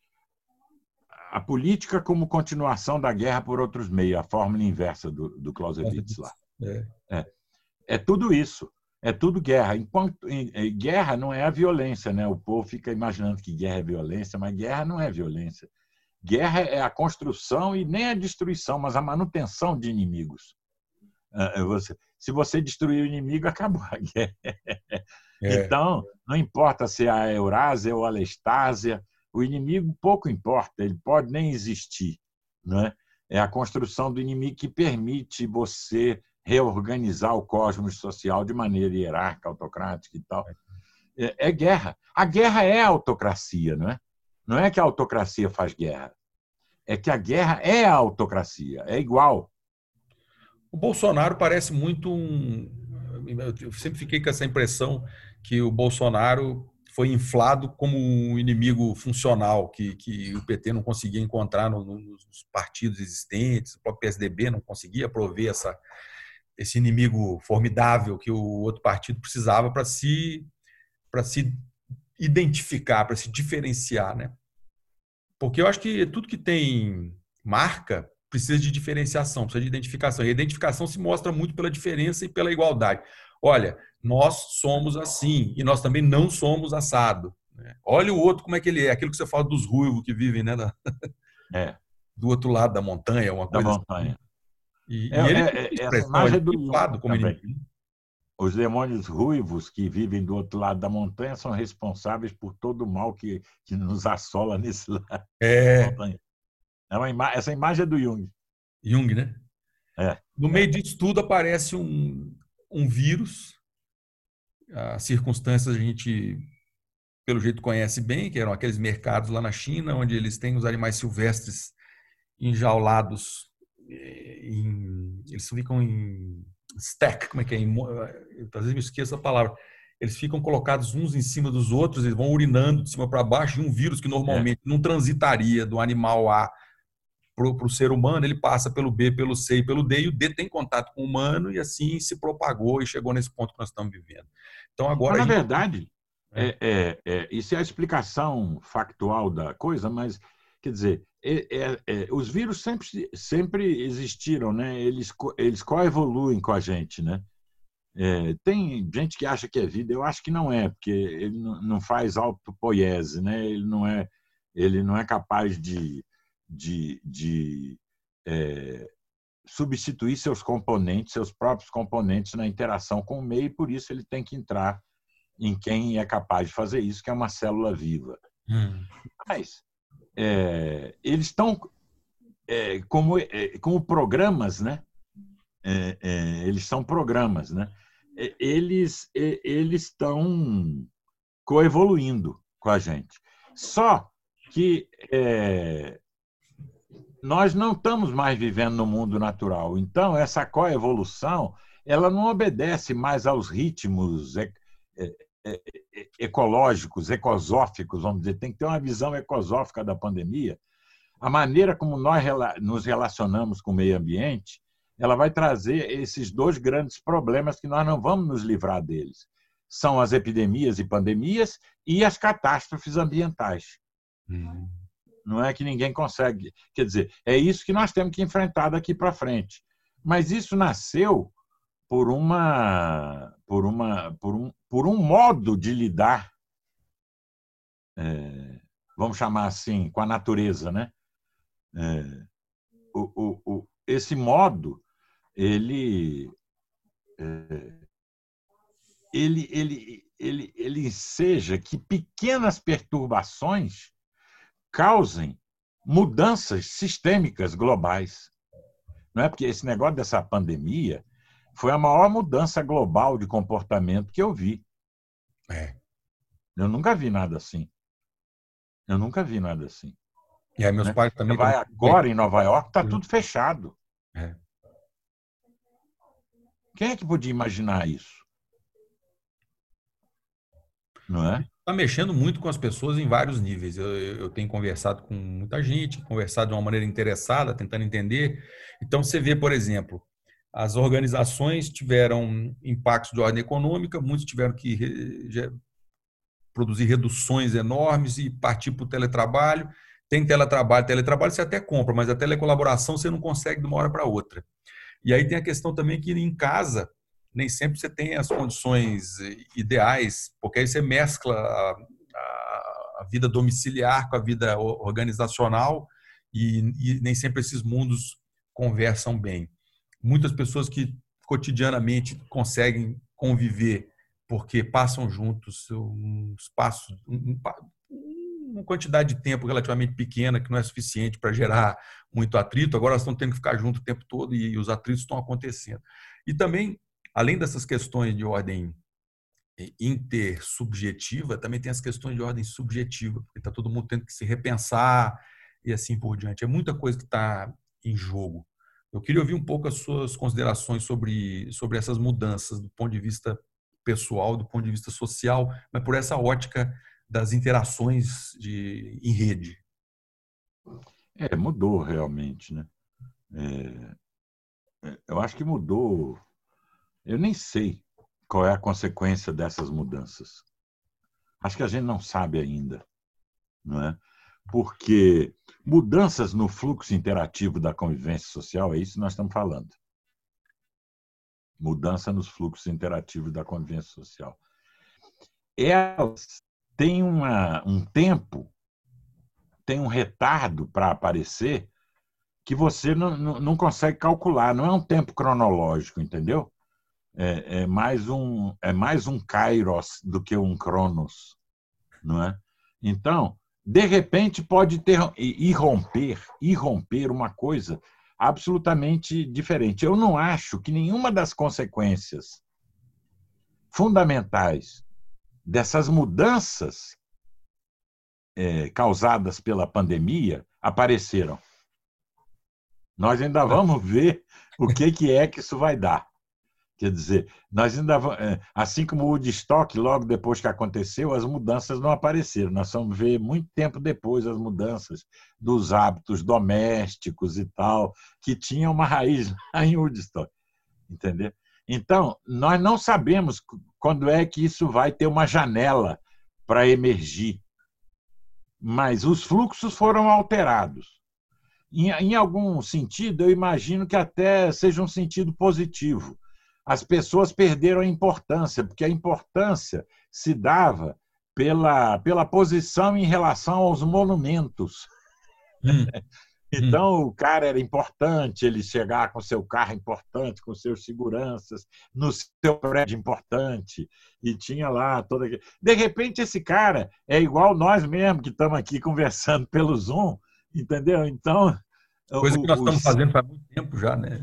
a política como continuação da guerra por outros meios, a fórmula inversa do, do Clausewitz lá. É. tudo isso. É tudo guerra. Enquanto guerra não é a violência, né? O povo fica imaginando que guerra é violência, mas guerra não é violência. Guerra é a construção e nem a destruição, mas a manutenção de inimigos. Você, se você destruir o inimigo, acabou a guerra. É. Então, não importa se é a Eurásia ou a Lestásia, o inimigo pouco importa, ele pode nem existir. Né? É a construção do inimigo que permite você reorganizar o cosmos social de maneira hierárquica, autocrática e tal. É, é guerra. A guerra é a autocracia, não é? Não é que a autocracia faz guerra. É que a guerra é a autocracia, é igual. O Bolsonaro parece muito um. Eu sempre fiquei com essa impressão que o Bolsonaro foi inflado como um inimigo funcional que, que o PT não conseguia encontrar no, no, nos partidos existentes, o próprio PSDB não conseguia prover essa, esse inimigo formidável que o outro partido precisava para se para se identificar, para se diferenciar, né? Porque eu acho que tudo que tem marca precisa de diferenciação, precisa de identificação. E a identificação se mostra muito pela diferença e pela igualdade. Olha, nós somos assim e nós também não somos assado. Né? Olha o outro como é que ele é, aquilo que você fala dos ruivos que vivem, né? É. Do outro lado da montanha, uma da coisa. Da montanha. Assim. E, é, e ele é, é, essa imagem é do como inimigo. Os demônios ruivos que vivem do outro lado da montanha são responsáveis por todo o mal que, que nos assola nesse lado é. da montanha. É uma ima essa imagem é do Jung. Jung, né? É. No meio disso tudo aparece um, um vírus. As circunstâncias a gente pelo jeito conhece bem, que eram aqueles mercados lá na China, onde eles têm os animais silvestres enjaulados, eh, em, eles ficam em stack, como é que é? Em, às vezes me esqueço a palavra. Eles ficam colocados uns em cima dos outros, eles vão urinando de cima para baixo, e um vírus que normalmente é. não transitaria do animal A para o ser humano, ele passa pelo B, pelo C e pelo D, e o D tem contato com o humano, e assim se propagou e chegou nesse ponto que nós estamos vivendo. Então, agora. Mas, na gente... verdade, é. é. É, é, isso é a explicação factual da coisa, mas, quer dizer, é, é, é, os vírus sempre, sempre existiram, né? eles, eles coevoluem com a gente. Né? tem gente que acha que é vida, eu acho que não é, porque ele não faz autopoiese, né? ele, não é, ele não é capaz de de, de é, substituir seus componentes, seus próprios componentes na interação com o meio, e por isso ele tem que entrar em quem é capaz de fazer isso, que é uma célula viva. Hum. Mas é, eles estão é, como, é, como programas, né? É, é, eles são programas, né? Eles eles estão coevoluindo com a gente. Só que é, nós não estamos mais vivendo no mundo natural. Então, essa coevolução ela não obedece mais aos ritmos ecológicos, ecosóficos, vamos dizer. Tem que ter uma visão ecosófica da pandemia. A maneira como nós nos relacionamos com o meio ambiente, ela vai trazer esses dois grandes problemas que nós não vamos nos livrar deles. São as epidemias e pandemias e as catástrofes ambientais. Hum. Não é que ninguém consegue. Quer dizer, é isso que nós temos que enfrentar daqui para frente. Mas isso nasceu por uma por uma por um, por um modo de lidar é, vamos chamar assim com a natureza né é, o, o, o, esse modo ele é, ele ele ele ele seja que pequenas perturbações causem mudanças sistêmicas globais. Não é porque esse negócio dessa pandemia foi a maior mudança global de comportamento que eu vi. É. Eu nunca vi nada assim. Eu nunca vi nada assim. E aí meus né? pais também. Você vai agora em Nova York, está tudo fechado. É. Quem é que podia imaginar isso? Não é? Está mexendo muito com as pessoas em vários níveis. Eu, eu, tenho conversado com muita gente, conversado de uma maneira interessada, tentando entender. Então, você vê, por exemplo, as organizações tiveram impactos de ordem econômica, muitos tiveram que re, produzir reduções enormes e partir para o teletrabalho. Tem teletrabalho, teletrabalho você até compra, mas a telecolaboração você não consegue de uma hora para outra. E aí tem a questão também que em casa nem sempre você tem as condições eh, ideais, porque aí você mescla a, a, a vida domiciliar com a vida organizacional e, e, nem sempre esses mundos conversam bem. Muitas pessoas que cotidianamente conseguem conviver porque passam juntos um espaço, uma quantidade de tempo relativamente pequena que não é suficiente para gerar muito atrito. Agora elas estão tendo que ficar junto o tempo todo e os atritos estão acontecendo. E também além dessas questões de ordem eh, intersubjetiva, também tem as questões de ordem subjetiva, porque está todo mundo tendo que se repensar e assim por diante. É muita coisa que está em jogo. Eu queria ouvir um pouco as suas considerações sobre, sobre essas mudanças do ponto de vista pessoal, do ponto de vista social, mas por essa ótica das interações de, em rede. É, mudou realmente, né? É, é eu acho que mudou eu nem sei qual é a consequência dessas mudanças. Acho que a gente não sabe ainda, não é? Porque mudanças no fluxo interativo da convivência social, é isso que nós estamos falando. Mudança nos fluxos interativos da convivência social. Elas têm uma, um tempo, tem um retardo para aparecer que você não, não, não consegue calcular, não é um tempo cronológico, entendeu? É, é, mais um é mais um kairos do que um cronos, não é? Então, de repente pode ter irromper, irromper uma coisa absolutamente diferente. Eu não acho que nenhuma das consequências fundamentais dessas mudanças é, causadas pela pandemia apareceram. Nós ainda vamos ver o que, que é que isso vai dar. Quer dizer, nós ainda é, assim como o Woodstock, logo depois que aconteceu, as mudanças não apareceram. Nós vamos ver muito tempo depois as mudanças dos hábitos domésticos e tal, que tinham uma raiz em Woodstock. Entendeu? Então, nós não sabemos quando é que isso vai ter uma janela para emergir. Mas os fluxos foram alterados. Em, em algum sentido, eu imagino que até seja um sentido positivo. As pessoas perderam a importância, porque a importância se dava pela, pela posição em relação aos monumentos. Hum. Então, hum. o cara era importante, ele chegar com seu carro importante, com seus seguranças, no seu prédio importante, e tinha lá toda. De repente, esse cara é igual nós mesmo, que estamos aqui conversando pelo Zoom, entendeu? Então. Coisa o, que nós estamos fazendo faz muito tempo já, né?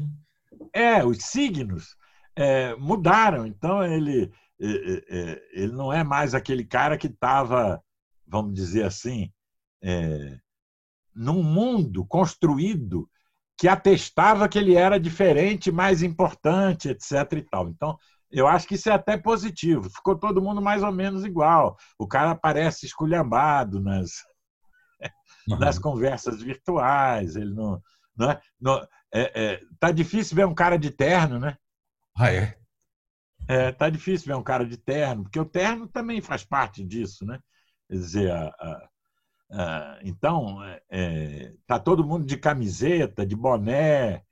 É, os signos é, mudaram. Então, ele, é, é, é ele não é mais aquele cara que estava, vamos dizer assim, é, num mundo construído que atestava que ele era diferente, mais importante, etc. e tal. Então, eu acho que isso é até positivo. Ficou todo mundo mais ou menos igual. O cara parece esculhambado nas, uhum. nas conversas virtuais. Ele não, não, é, não é, é, tá difícil ver um cara de terno, né? Ah, é? É, tá difícil ver um cara de terno, porque o terno também faz parte disso, né? Quer dizer, a, a ah, então, está é, tá todo mundo de camiseta, de boné,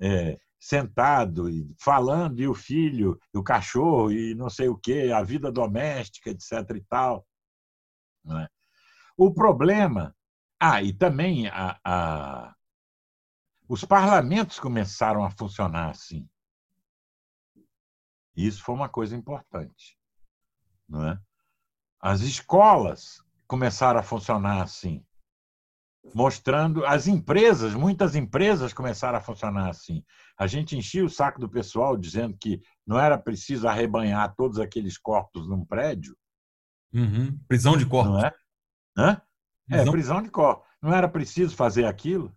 é, sentado, falando, e o filho, e o cachorro, e não sei o quê, a vida doméstica, etc. e tal. É? O problema. Ah, e também a, a, os parlamentos começaram a funcionar assim. Isso foi uma coisa importante. Não é? As escolas começaram a funcionar assim. Mostrando as empresas, muitas empresas começaram a funcionar assim. A gente enchia o saco do pessoal dizendo que não era preciso arrebanhar todos aqueles corpos num prédio. Uhum. Prisão de corpos. Não é? Hã? É, prisão? É, prisão de corpos. Não era preciso fazer aquilo.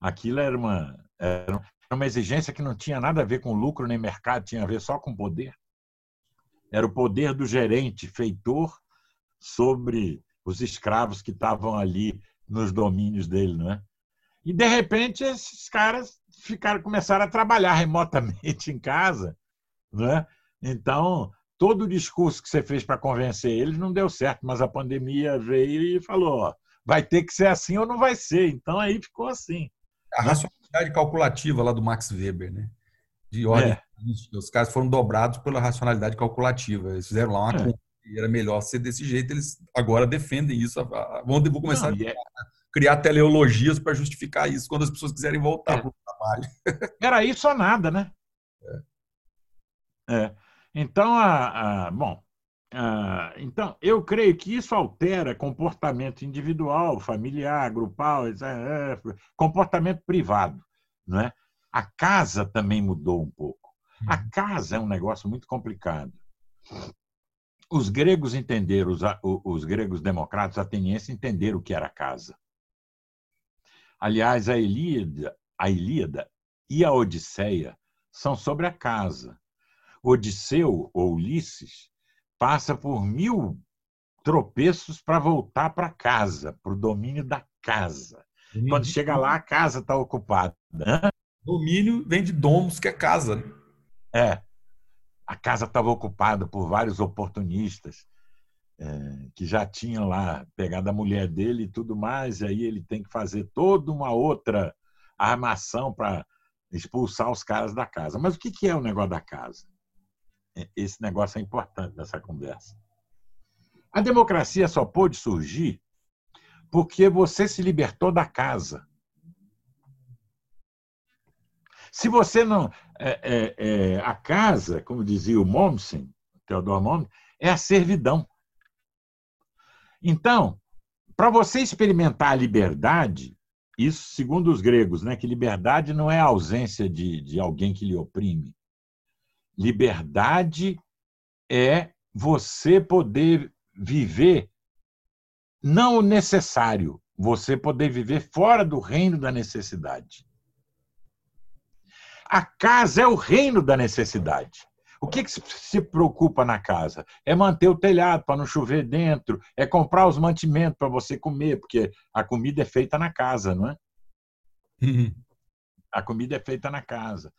Aquilo era uma, era uma exigência que não tinha nada a ver com lucro nem mercado, tinha a ver só com poder. Era o poder do gerente, feitor, sobre os escravos que estavam ali nos domínios dele, não é? E de repente esses caras ficaram começaram a trabalhar remotamente em casa, não é? Então todo o discurso que você fez para convencer eles não deu certo, mas a pandemia veio e falou, ó, vai ter que ser assim ou não vai ser. Então aí ficou assim. A racionalidade calculativa lá do Max Weber, né? De ordem, é. os caras foram dobrados pela racionalidade calculativa. Eles fizeram lá uma é. conta e era melhor ser desse jeito, eles agora defendem isso. Vão, vou começar Não, a é criar teleologias para justificar isso quando as pessoas quiserem voltar é. para o trabalho. Era isso ou nada, né? É. é. Então, a, a bom, a, então, eu creio que isso altera comportamento individual, familiar, grupal, comportamento privado. Não é? A casa também mudou um pouco. A uhum. casa é um negócio muito complicado os gregos entenderam, os, os gregos democratas atenienses entenderam o que era casa. Aliás, a Ilíada, a Ilíada e a Odisseia são sobre a casa. Odisseu, ou Ulisses, passa por mil tropeços para voltar para casa, para o domínio da casa. Quando chega lá, a casa está ocupada. Domínio vem de domos, que é casa. Né? É a casa estava ocupada por vários oportunistas é, que já tinham lá pegado a mulher dele e tudo mais, e aí ele tem que fazer toda uma outra armação para expulsar os caras da casa. Mas o que é o negócio da casa? É, esse negócio é importante nessa conversa. A democracia só pôde surgir porque você se libertou da casa. Se você não. É, é, é, a casa, como dizia o Mommsen, Theodor Mommsen, é a servidão. Então, para você experimentar a liberdade, isso segundo os gregos, né, que liberdade não é a ausência de, de alguém que lhe oprime. Liberdade é você poder viver não o necessário, você poder viver fora do reino da necessidade. A casa é o reino da necessidade. O que, que se preocupa na casa? É manter o telhado para não chover dentro, é comprar os mantimentos para você comer, porque a comida é feita na casa, não é? Uhum. A comida é feita na casa.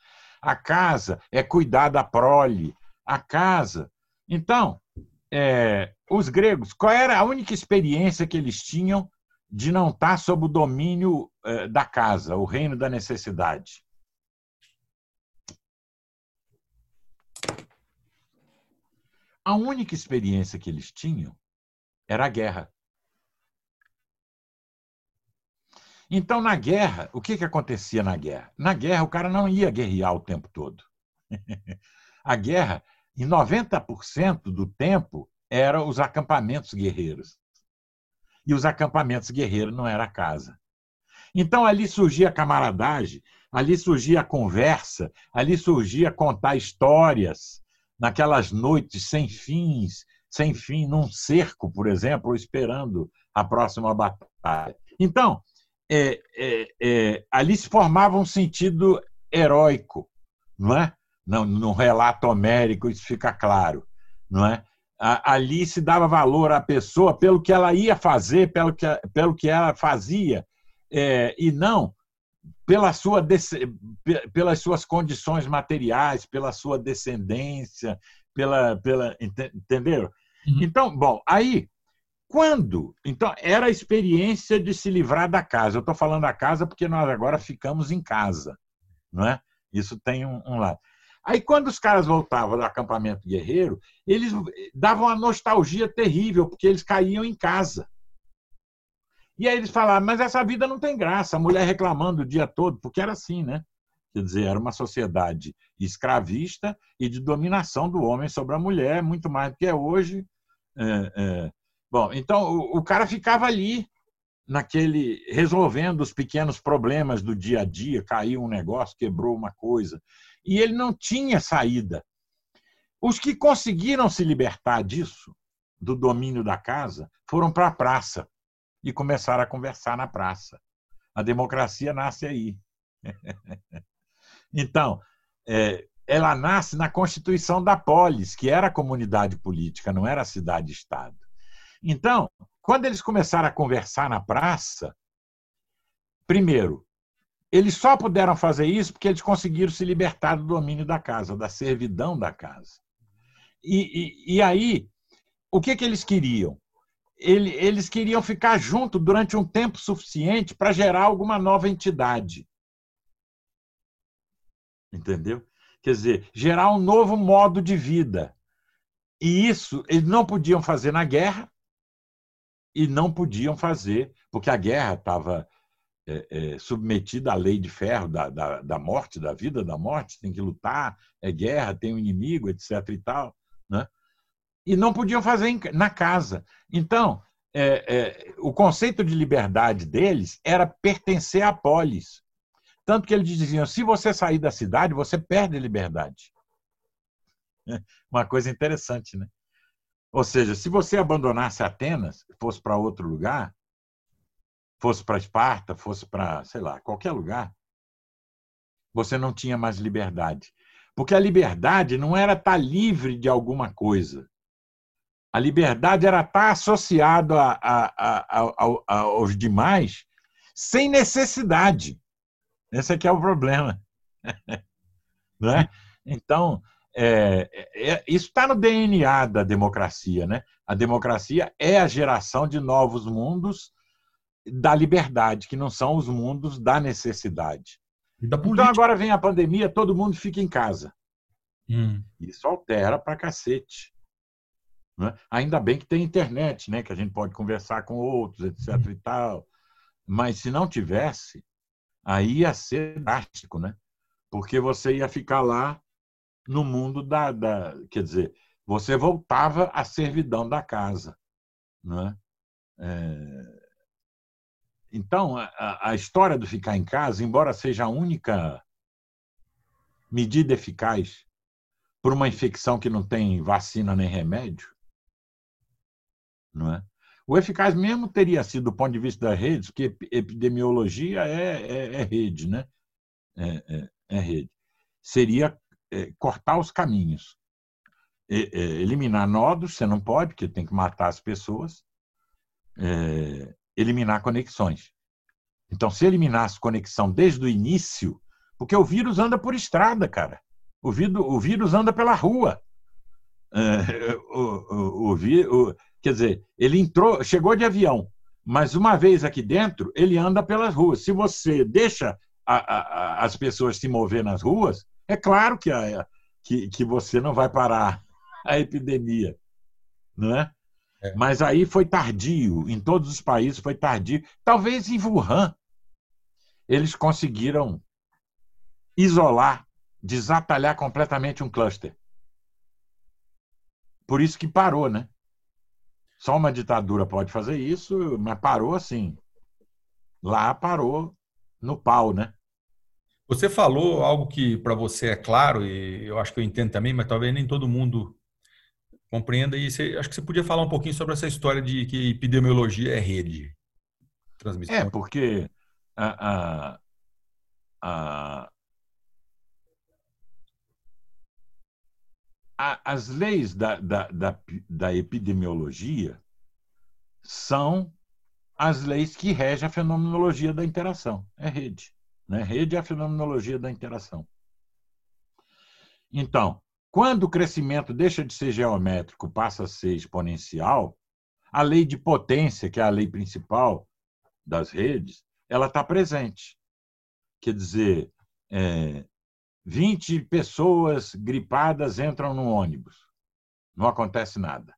A casa é cuidar da prole. A casa. Então, é, os gregos, qual era a única experiência que eles tinham de não estar sob o domínio é, da casa, o reino da necessidade? A única experiência que eles tinham era a guerra. Então, na guerra, o que, que acontecia na guerra? Na guerra, o cara não ia guerrear o tempo todo. a guerra, em 90% do tempo, eram os acampamentos guerreiros. E os acampamentos guerreiros não era a casa. Então, ali surgia a camaradagem, ali surgia a conversa, ali surgia contar histórias, naquelas noites sem fins, sem fim, num cerco, por exemplo, esperando a próxima batalha. Então, é, é, é, ali se formava um sentido heróico, não é? No, no relato homérico isso fica claro, não é? ali se dava valor à pessoa pelo que ela ia fazer, pelo que, pelo que ela fazia, é, e não pela sua, pelas suas condições materiais, pela sua descendência, pela, pela entendeu? Uhum. Então, bom, aí quando? Então, era a experiência de se livrar da casa. Eu estou falando da casa porque nós agora ficamos em casa, não é? Isso tem um, um, lado. Aí, quando os caras voltavam do acampamento guerreiro, eles davam uma nostalgia terrível, porque eles caíam em casa. E aí eles falavam, mas essa vida não tem graça, a mulher reclamando o dia todo, porque era assim, né? Quer dizer, era uma sociedade escravista e de dominação do homem sobre a mulher, muito mais do que é hoje. É, é, Bom, então o, o cara ficava ali, naquele resolvendo os pequenos problemas do dia a dia, caiu um negócio, quebrou uma coisa, e ele não tinha saída. Os que conseguiram se libertar disso, do domínio da casa, foram para a praça e começaram a conversar na praça. A democracia nasce aí. então, é, ela nasce na constituição da polis, que era a comunidade política, não era a cidade-estado. Então, quando eles começaram a conversar na praça, primeiro, eles só puderam fazer isso porque eles conseguiram se libertar do domínio da casa, da servidão da casa. E, e, e aí, o que, que eles queriam? Eles queriam ficar junto durante um tempo suficiente para gerar alguma nova entidade. Entendeu? Quer dizer, gerar um novo modo de vida. E isso eles não podiam fazer na guerra, e não podiam fazer, porque a guerra estava é, é, submetida à lei de ferro da, da, da, morte, da vida, da morte, tem que lutar, é guerra, tem um inimigo, etc. e tal. Né? E não podiam fazer em, na casa. Então, é, é, o conceito de liberdade deles era pertencer à polis. Tanto que eles diziam: se você sair da cidade, você perde liberdade. Uma coisa interessante, né? Ou seja, se você abandonasse Atenas, fosse para outro lugar, fosse para Esparta, fosse para, sei lá, qualquer lugar, você não tinha mais liberdade. Porque a liberdade não era estar livre de alguma coisa. A liberdade era estar associado a, a, a, aos demais sem necessidade. Esse aqui é o problema. Não é? Então, é, é, é, isso está no DNA da democracia. Né? A democracia é a geração de novos mundos da liberdade, que não são os mundos da necessidade. então agora vem a pandemia, todo mundo fica em casa. Hum. Isso altera para cacete. Né? Ainda bem que tem internet, né? que a gente pode conversar com outros, etc. Hum. e tal. Mas se não tivesse, aí ia ser drástico, né? Porque você ia ficar lá no mundo da, da, quer dizer, você voltava à servidão da casa, não é? é... Então, a, a história do ficar em casa, embora seja a única medida eficaz por uma infecção que não tem vacina nem remédio, não é? O eficaz mesmo teria sido, do ponto de vista das redes, porque epidemiologia é, é, é rede, né? É, é, é rede. Seria cortar os caminhos. eliminar nodos, você não pode, porque tem que matar as pessoas. eliminar conexões. Então, se eliminasse conexão desde o início, porque o vírus anda por estrada, cara. O vírus, o vírus anda pela rua. É, o, o, o, quer dizer, ele entrou, chegou de avião, mas uma vez aqui dentro, ele anda pelas ruas. Se você deixa a, a, as pessoas se mover nas ruas, é claro que, a, que, que você não vai parar a epidemia, não é? é? Mas aí foi tardio, em todos os países foi tardio. Talvez em Wuhan eles conseguiram isolar, desatalhar completamente um cluster. Por isso que parou, né? Só uma ditadura pode fazer isso, mas parou assim. Lá parou no pau, né? Você falou algo que para você é claro, e eu acho que eu entendo também, mas talvez nem todo mundo compreenda. E você, acho que você podia falar um pouquinho sobre essa história de que epidemiologia é rede. Transmissão. É, porque a, a, a, as leis da, da, da, da epidemiologia são as leis que regem a fenomenologia da interação. É rede. Né? Rede é a fenomenologia da interação. Então, quando o crescimento deixa de ser geométrico, passa a ser exponencial, a lei de potência, que é a lei principal das redes, ela está presente. Quer dizer, é, 20 pessoas gripadas entram no ônibus. Não acontece nada.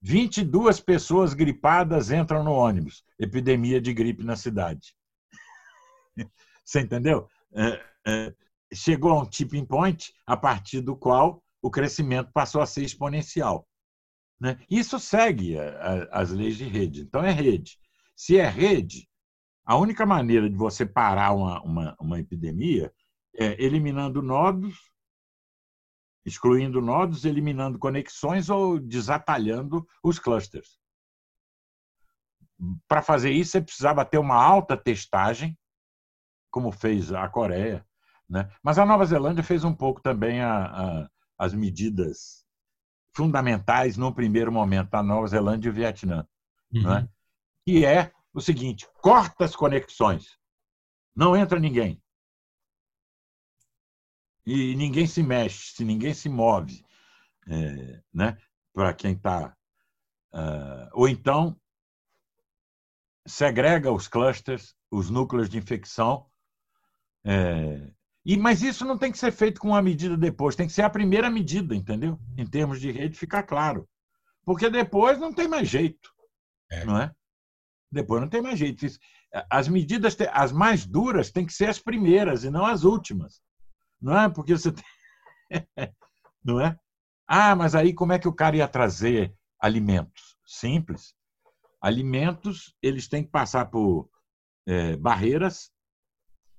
22 pessoas gripadas entram no ônibus. Epidemia de gripe na cidade. Você entendeu? Chegou a um tipping point a partir do qual o crescimento passou a ser exponencial. Né? Isso segue a, a, as leis de rede. Então, é rede. Se é rede, a única maneira de você parar uma, uma, uma epidemia é, eliminando nodos, excluindo nodos, eliminando conexões ou desatalhando os clusters. Para fazer isso, você precisava ter uma alta testagem, como fez a Coreia. Né? Mas a Nova Zelândia fez um pouco também a, a, as medidas fundamentais no primeiro momento, a Nova Zelândia e o Vietnã. Uhum. Né? Que é o seguinte: corta as conexões, não entra ninguém e ninguém se mexe, se ninguém se move, é, né? Para quem está, uh, ah, ou então segrega os clusters, os núcleos de infecção. É, e mas isso não tem que ser feito com uma medida depois, tem que ser a primeira medida, entendeu? Em termos de rede, ficar claro, porque depois não tem mais jeito, é. não é? Depois não tem mais jeito. As medidas, as mais duras, têm que ser as primeiras e não as últimas. Não é? Porque você tem... não é? Ah, mas aí como é que o cara ia trazer alimentos? Simples. Alimentos, eles têm que passar por é, barreiras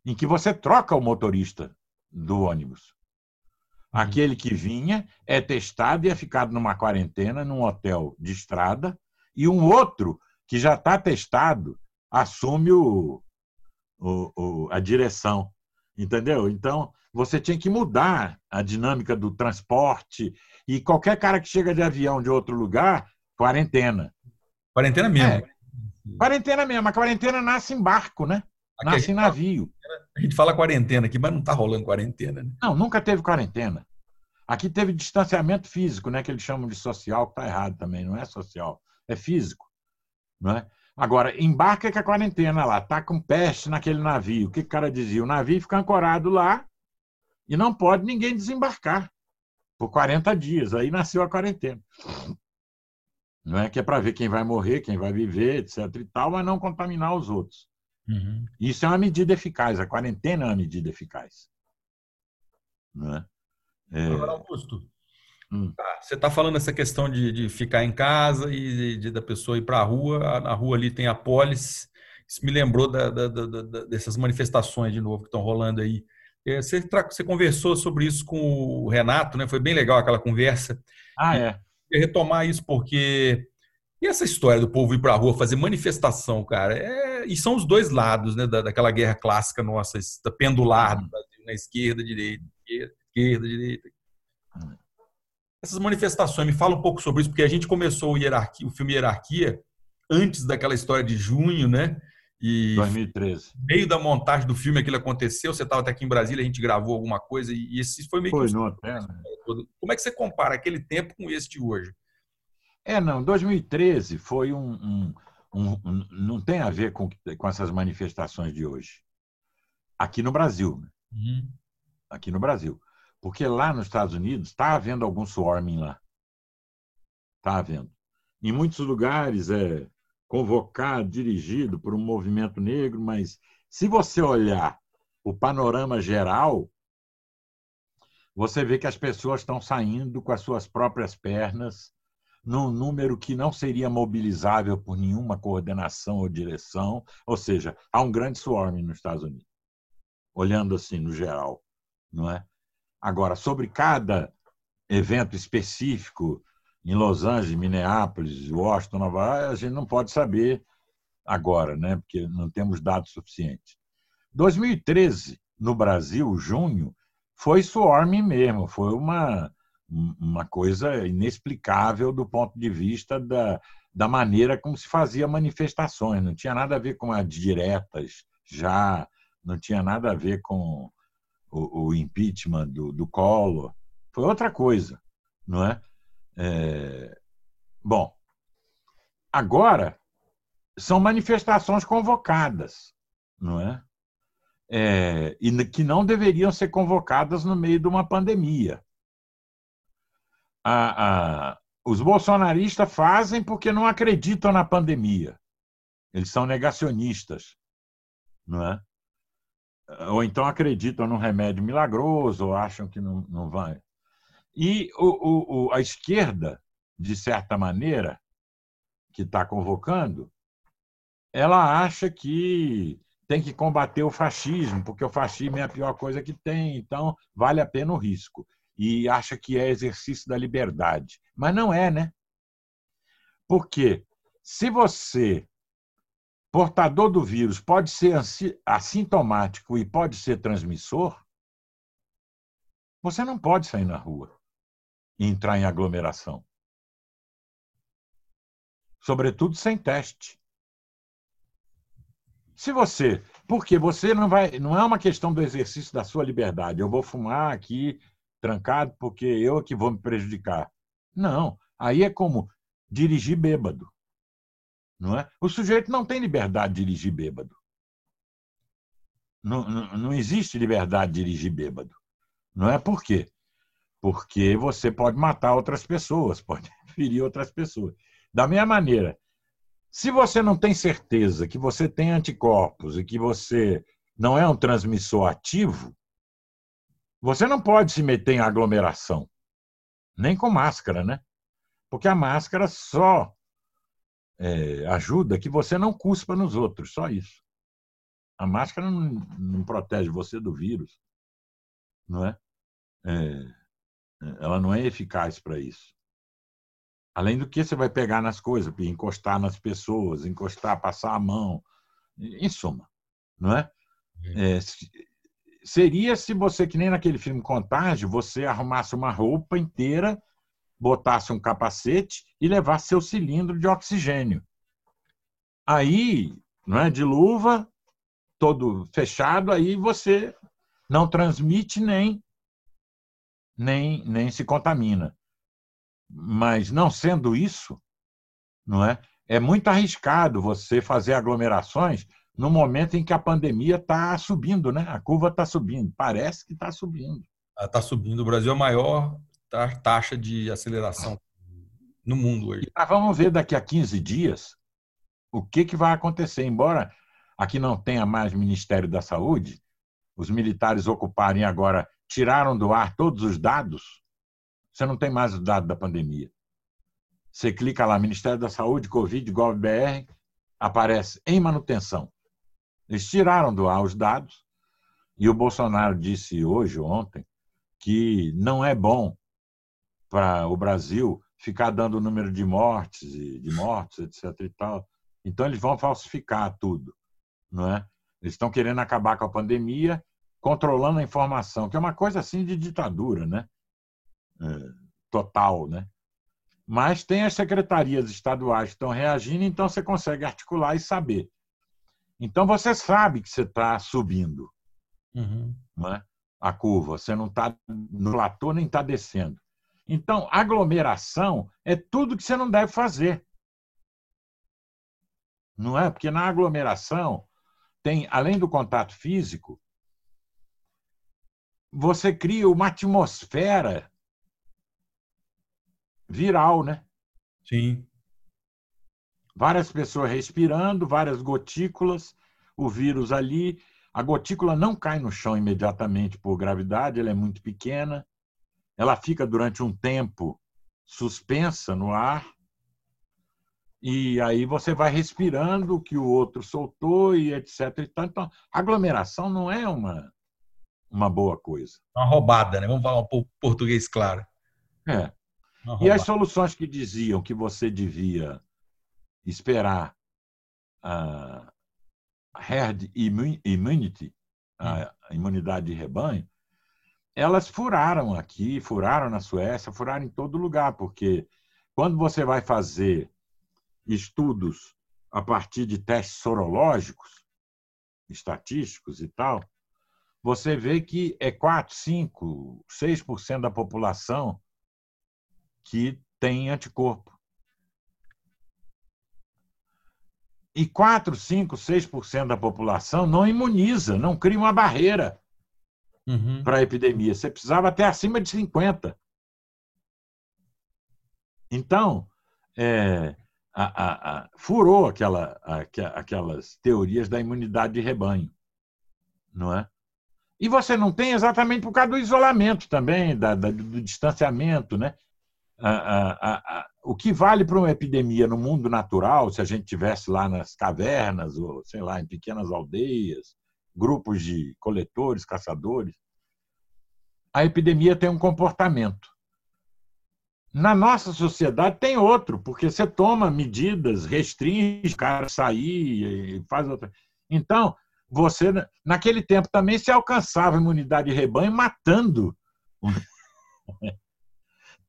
em que você troca o motorista do ônibus. Uhum. Aquele que vinha é testado e é ficado numa quarentena, num hotel de estrada, e um outro que já está testado assume o, o, o, a direção. Entendeu? Então, você tinha que mudar a dinâmica do transporte e qualquer cara que chega de avião de outro lugar, quarentena. Quarentena mesmo. É, quarentena mesmo. A quarentena nasce em barco, né? Nasce em navio. a gente fala quarentena aqui, mas não está rolando quarentena. Né? Não, nunca teve quarentena. Aqui teve distanciamento físico, né? Que eles chamam de social, que está errado também. Não é social, é físico. Não é? Agora, embarca com a quarentena lá, tá com peste naquele navio. O que o cara dizia? O navio fica ancorado lá e não pode ninguém desembarcar por 40 dias. Aí nasceu a quarentena. Não é que é para ver quem vai morrer, quem vai viver, etc. e tal, mas não contaminar os outros. Uhum. Isso é uma medida eficaz. A quarentena é uma medida eficaz. Não é? É... Agora, Augusto, hum. tá, você está falando essa questão de, de, ficar em casa e de, de da pessoa ir para a rua. Na rua ali tem a polis. Isso me lembrou da, da, da, dessas manifestações de novo que estão rolando aí é, você, você, conversou sobre isso com o Renato, né? Foi bem legal aquela conversa. Ah, é. E retomar isso porque E essa história do povo ir para a rua fazer manifestação, cara, é... e são os dois lados né, da, daquela guerra clássica nossa, da pendular do Brasil, na esquerda, direita, esquerda, esquerda, direita. Essas manifestações, me fala um pouco sobre isso, porque a gente começou o, hierarquia, o filme Hierarquia antes daquela história de junho, né? E 2013. No meio da montagem do filme aquilo aconteceu, você estava até aqui em Brasília, a gente gravou alguma coisa e esse foi meio foi, que... Hotel, né? Como é que você compara aquele tempo com esse de hoje? É, não, 2013 foi um, um, um, um não tem a ver com, com essas manifestações de hoje. Aqui no Brasil. Né? Uhum. Aqui no Brasil. Porque lá nos Estados Unidos está havendo algum swarming lá. Está havendo. Em muitos lugares é convocado, dirigido por um movimento negro, mas se você olhar o panorama geral, você vê que as pessoas estão saindo com as suas próprias pernas, num número que não seria mobilizável por nenhuma coordenação ou direção, ou seja, há um grande swarm nos Estados Unidos, olhando assim no geral, não é? Agora, sobre cada evento específico em Los Angeles, Minneapolis, Washington, Nova York, a gente não pode saber agora, né? Porque não temos dados suficientes. 2013, no Brasil, junho, foi swarm mesmo, foi uma uma coisa inexplicável do ponto de vista da, da maneira como se fazia manifestações. Não tinha nada a ver com as diretas, já não tinha nada a ver com o, o impeachment do, do Collor. Foi outra coisa, não é? é? Bom, agora são manifestações convocadas, não é? é? E que não deveriam ser convocadas no meio de uma pandemia a, a, os bolsonaristas fazem porque não acreditam na pandemia. Eles são negacionistas, não é? Ou então acreditam num remédio milagroso, ou acham que não, não vai. E o, o, a esquerda, de certa maneira, que está convocando, ela acha que tem que combater o fascismo, porque o fascismo é a pior coisa que tem, então vale a pena o risco e acha que é exercício da liberdade. Mas não é, né? Porque se você, portador do vírus, pode ser assintomático e pode ser transmissor, você não pode sair na rua e entrar em aglomeração. Sobretudo sem teste. Se você, porque você não vai, não é uma questão do exercício da sua liberdade. Eu vou fumar aqui trancado porque eu é que vou me prejudicar. Não, aí é como dirigir bêbado. Não é? O sujeito não tem liberdade de dirigir bêbado. Não, não, não existe liberdade de dirigir bêbado. Não é por quê? Porque você pode matar outras pessoas, pode ferir outras pessoas. Da mesma maneira, se você não tem certeza que você tem anticorpos e que você não é um transmissor ativo, você não pode se meter em aglomeração, nem com máscara, né? Porque a máscara só é, ajuda que você não cuspa nos outros, só isso. A máscara não, não protege você do vírus, não é? é ela não é eficaz para isso. Além do que você vai pegar nas coisas, encostar nas pessoas, encostar, passar a mão, em suma, não é? é seria se você, que nem naquele filme Contágio, você arrumasse uma roupa inteira, botasse um capacete e levasse seu cilindro de oxigênio. Aí, não é, de luva, todo fechado, aí você não transmite nem nem nem se contamina. Mas não sendo isso, não é? É muito arriscado você fazer aglomerações no momento em que a pandemia está subindo, né? A curva está subindo, parece que está subindo. Está subindo. O Brasil é a maior taxa de aceleração no mundo hoje. E vamos ver daqui a 15 dias o que, que vai acontecer. Embora aqui não tenha mais Ministério da Saúde, os militares ocuparem agora, tiraram do ar todos os dados, você não tem mais os dados da pandemia. Você clica lá, Ministério da Saúde, Covid, GovBR, aparece em manutenção. Eles tiraram do ar os dados e o Bolsonaro disse hoje, ontem, que não é bom para o Brasil ficar dando o número de mortes e de mortos, etc. E tal. Então eles vão falsificar tudo, não é? Eles estão querendo acabar com a pandemia, controlando a informação, que é uma coisa assim de ditadura, né? É, total, né? Mas tem as secretarias estaduais que estão reagindo, então você consegue articular e saber. Então você sabe que você está subindo uhum. não é? a curva, você não está no platô nem está descendo. Então, aglomeração é tudo que você não deve fazer. Não é? Porque na aglomeração tem, além do contato físico, você cria uma atmosfera viral, né? Sim. Várias pessoas respirando, várias gotículas, o vírus ali. A gotícula não cai no chão imediatamente por gravidade, ela é muito pequena. Ela fica durante um tempo suspensa no ar. E aí você vai respirando o que o outro soltou e etc. Então, aglomeração não é uma, uma boa coisa. Uma roubada, né? Vamos falar um português claro. É. E as soluções que diziam que você devia esperar a herd immunity, a hum. imunidade de rebanho, elas furaram aqui, furaram na Suécia, furaram em todo lugar, porque quando você vai fazer estudos a partir de testes sorológicos, estatísticos e tal, você vê que é 4, 5, 6% da população que tem anticorpo. E 4, 5, 6% da população não imuniza, não cria uma barreira uhum. para a epidemia. Você precisava até acima de 50. Então, é, a, a, a, furou aquela, aquelas teorias da imunidade de rebanho, não é? E você não tem exatamente por causa do isolamento também, da, da, do distanciamento, né? O que vale para uma epidemia no mundo natural, se a gente tivesse lá nas cavernas ou sei lá em pequenas aldeias, grupos de coletores, caçadores, a epidemia tem um comportamento. Na nossa sociedade tem outro, porque você toma medidas, restringe o cara sair, faz outra. Então, você, naquele tempo também se alcançava imunidade de rebanho matando.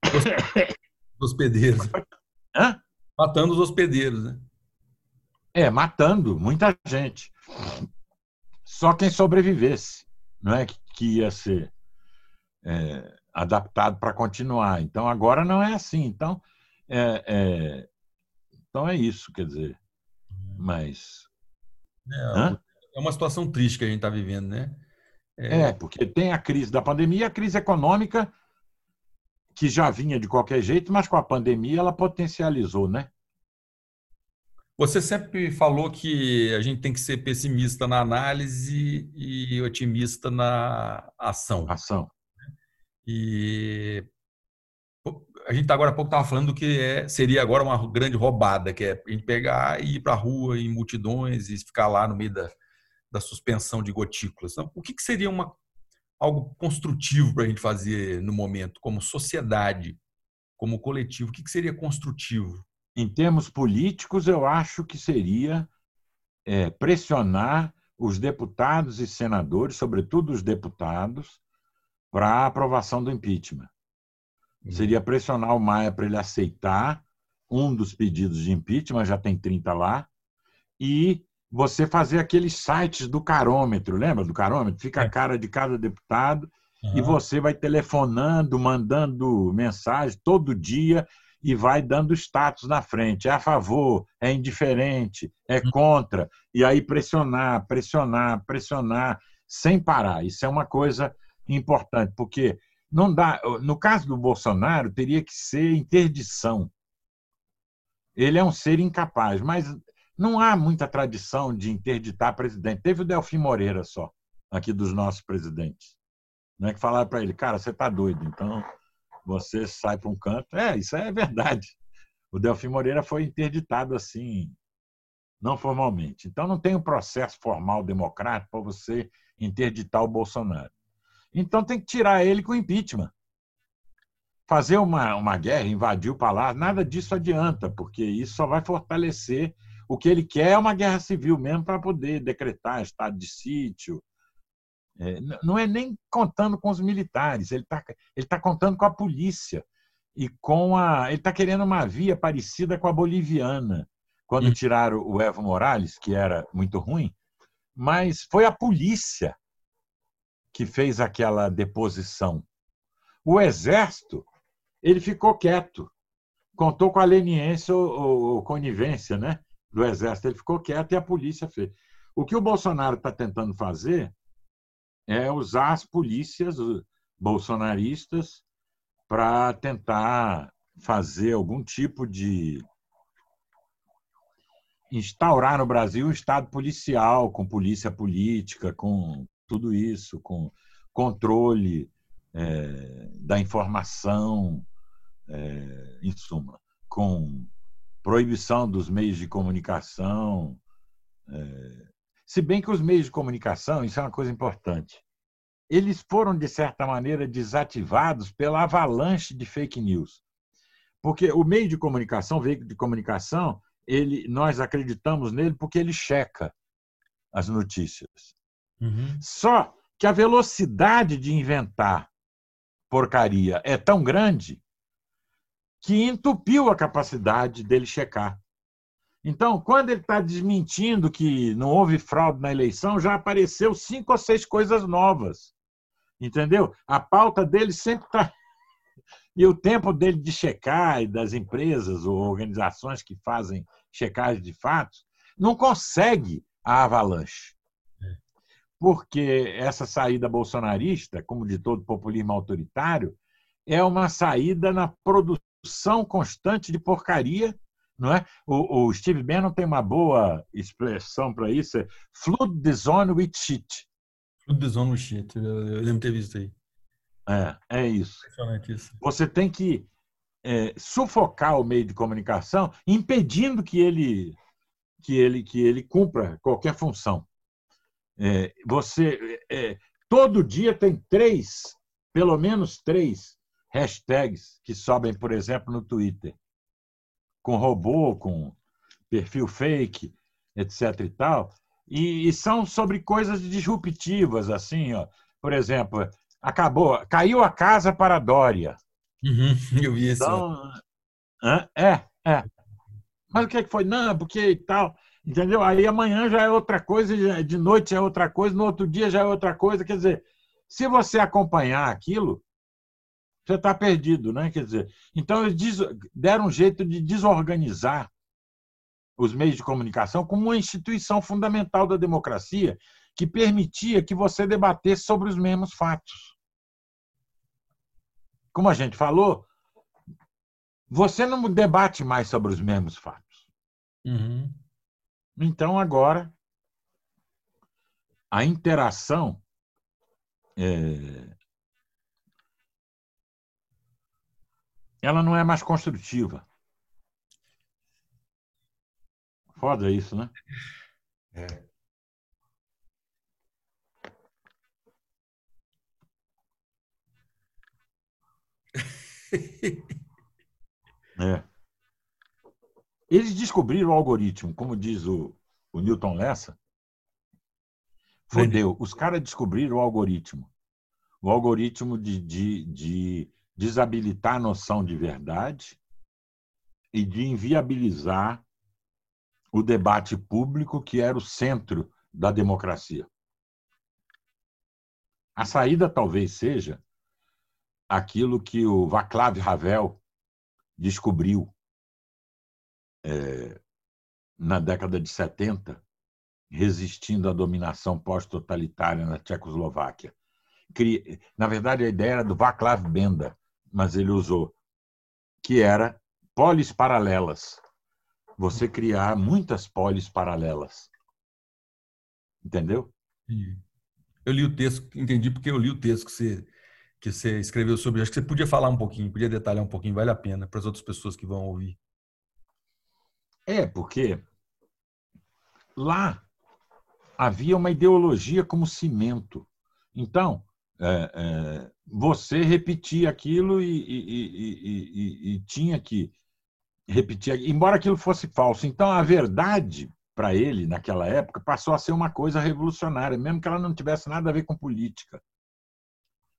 Os hospedeiros. Hã? Matando os hospedeiros, né? É, matando muita gente. Só quem sobrevivesse, não é que ia ser é, adaptado para continuar. Então agora não é assim. Então é, é, então é isso, quer dizer. Mas é, é uma situação triste que a gente está vivendo, né? É... é, porque tem a crise da pandemia, a crise econômica que já vinha de qualquer jeito, mas com a pandemia ela potencializou, né? Você sempre falou que a gente tem que ser pessimista na análise e otimista na ação. Ação. E a gente agora há pouco estava falando que é, seria agora uma grande roubada, que é a gente pegar e ir para a rua em multidões e ficar lá no meio da, da suspensão de gotículas. Então, o que, que seria uma algo construtivo para a gente fazer no momento, como sociedade, como coletivo? O que seria construtivo? Em termos políticos, eu acho que seria é, pressionar os deputados e senadores, sobretudo os deputados, para a aprovação do impeachment. Uhum. Seria pressionar o Maia para ele aceitar um dos pedidos de impeachment, já tem 30 lá, e você fazer aqueles sites do carômetro, lembra do carômetro? Fica a é. cara de cada deputado uhum. e você vai telefonando, mandando mensagem todo dia e vai dando status na frente. É a favor, é indiferente, é uhum. contra. E aí pressionar, pressionar, pressionar, sem parar. Isso é uma coisa importante, porque não dá. No caso do Bolsonaro, teria que ser interdição. Ele é um ser incapaz, mas não há muita tradição de interditar presidente. Teve o Delfim Moreira só, aqui dos nossos presidentes. Né, que falaram para ele, cara, você está doido, então você sai para um canto. É, isso é verdade. O Delfim Moreira foi interditado assim, não formalmente. Então não tem um processo formal democrático para você interditar o Bolsonaro. Então tem que tirar ele com impeachment. fazer uma, uma guerra, invadir o palácio, nada disso adianta, porque isso só vai fortalecer. O que ele quer é uma guerra civil mesmo para poder decretar estado de sítio. É, não é nem contando com os militares, ele está ele tá contando com a polícia e com a. Ele está querendo uma via parecida com a boliviana, quando hum. tiraram o Evo Morales, que era muito ruim, mas foi a polícia que fez aquela deposição. O exército ele ficou quieto. Contou com a leniência ou, ou, conivência né, do Exército. Ele ficou quieto e a polícia fez. O que o Bolsonaro está tentando fazer é usar as polícias bolsonaristas para tentar fazer algum tipo de instaurar no Brasil um estado policial com polícia política, com tudo isso, com controle é, da informação, é, em suma, com proibição dos meios de comunicação. É, se bem que os meios de comunicação, isso é uma coisa importante, eles foram, de certa maneira, desativados pela avalanche de fake news. Porque o meio de comunicação, o veículo de comunicação, ele, nós acreditamos nele porque ele checa as notícias. Uhum. Só que a velocidade de inventar porcaria é tão grande que entupiu a capacidade dele checar. Então, quando ele está desmentindo que não houve fraude na eleição, já apareceu cinco ou seis coisas novas. Entendeu? A pauta dele sempre está. E o tempo dele de checar, e das empresas ou organizações que fazem checagem de fatos, não consegue a avalanche. É. Porque essa saída bolsonarista, como de todo populismo autoritário, é uma saída na produção produção constante de porcaria, não é? O, o Steve Bannon tem uma boa expressão para isso, é flood the zone with shit. Flood the zone with shit, eu, eu lembro ter visto aí. É, é isso. isso. Você tem que é, sufocar o meio de comunicação, impedindo que ele que ele que ele cumpra qualquer função. É, você é, todo dia tem três, pelo menos três hashtags que sobem, por exemplo, no Twitter, com robô, com perfil fake, etc. e tal, e, e são sobre coisas disruptivas, assim, ó. Por exemplo, acabou, caiu a casa para a Dória. Uhum, eu vi isso. Então, é, é. Mas o que foi? Não, porque e tal. Entendeu? Aí amanhã já é outra coisa, de noite é outra coisa, no outro dia já é outra coisa. Quer dizer, se você acompanhar aquilo, você está perdido, né? Quer dizer, então eles deram um jeito de desorganizar os meios de comunicação como uma instituição fundamental da democracia que permitia que você debatesse sobre os mesmos fatos. Como a gente falou, você não debate mais sobre os mesmos fatos. Uhum. Então, agora, a interação é, ela não é mais construtiva. Foda isso, né? É. é. Eles descobriram o algoritmo, como diz o, o Newton Lessa. Fodeu. Os caras descobriram o algoritmo. O algoritmo de, de, de desabilitar a noção de verdade e de inviabilizar o debate público, que era o centro da democracia. A saída talvez seja aquilo que o Václav Havel descobriu é, na década de 70, resistindo à dominação pós-totalitária na Tchecoslováquia. Na verdade, a ideia era do Václav Benda, mas ele usou, que era polis paralelas. Você criar muitas polis paralelas. Entendeu? Eu li o texto, entendi porque eu li o texto que você, que você escreveu sobre. Acho que você podia falar um pouquinho, podia detalhar um pouquinho, vale a pena para as outras pessoas que vão ouvir. É, porque lá havia uma ideologia como cimento. Então, é, é, você repetia aquilo e, e, e, e, tinha que repetir, embora aquilo fosse falso. Então, a verdade, para ele, naquela época, passou a ser uma coisa revolucionária, mesmo que ela não tivesse nada a ver com política.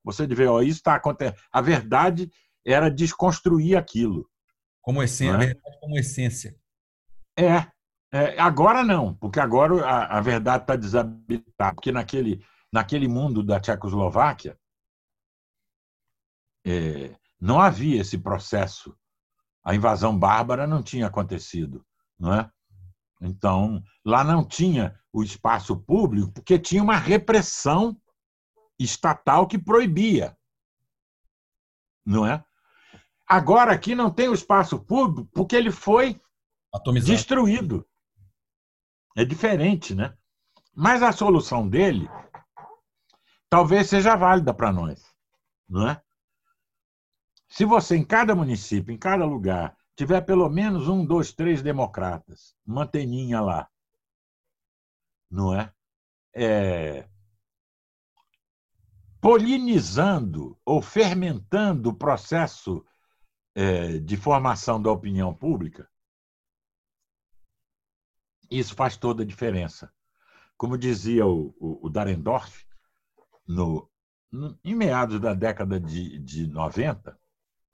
Você vê, ó, isso está acontecendo. A verdade era desconstruir aquilo. Como essência, é? verdade como essência. É, é, agora não, porque agora a, a verdade está desabilitada, porque naquele, naquele mundo da Tchecoslováquia é, não havia esse processo. A invasão bárbara não tinha acontecido, não é? Então, lá não tinha o espaço público, porque tinha uma repressão estatal que proibia. Não é? Agora aqui não tem o espaço público porque ele foi Atomizado. destruído. É diferente, né? Mas a solução dele talvez seja válida para nós, não é? Se você em cada município, em cada lugar, tiver pelo menos um, dois, três democratas, manteninha lá, não é? é polinizando ou fermentando o processo é, de formação da opinião pública, isso faz toda a diferença. Como dizia o, o, o Darendorf, no, no, em meados da década de, de 90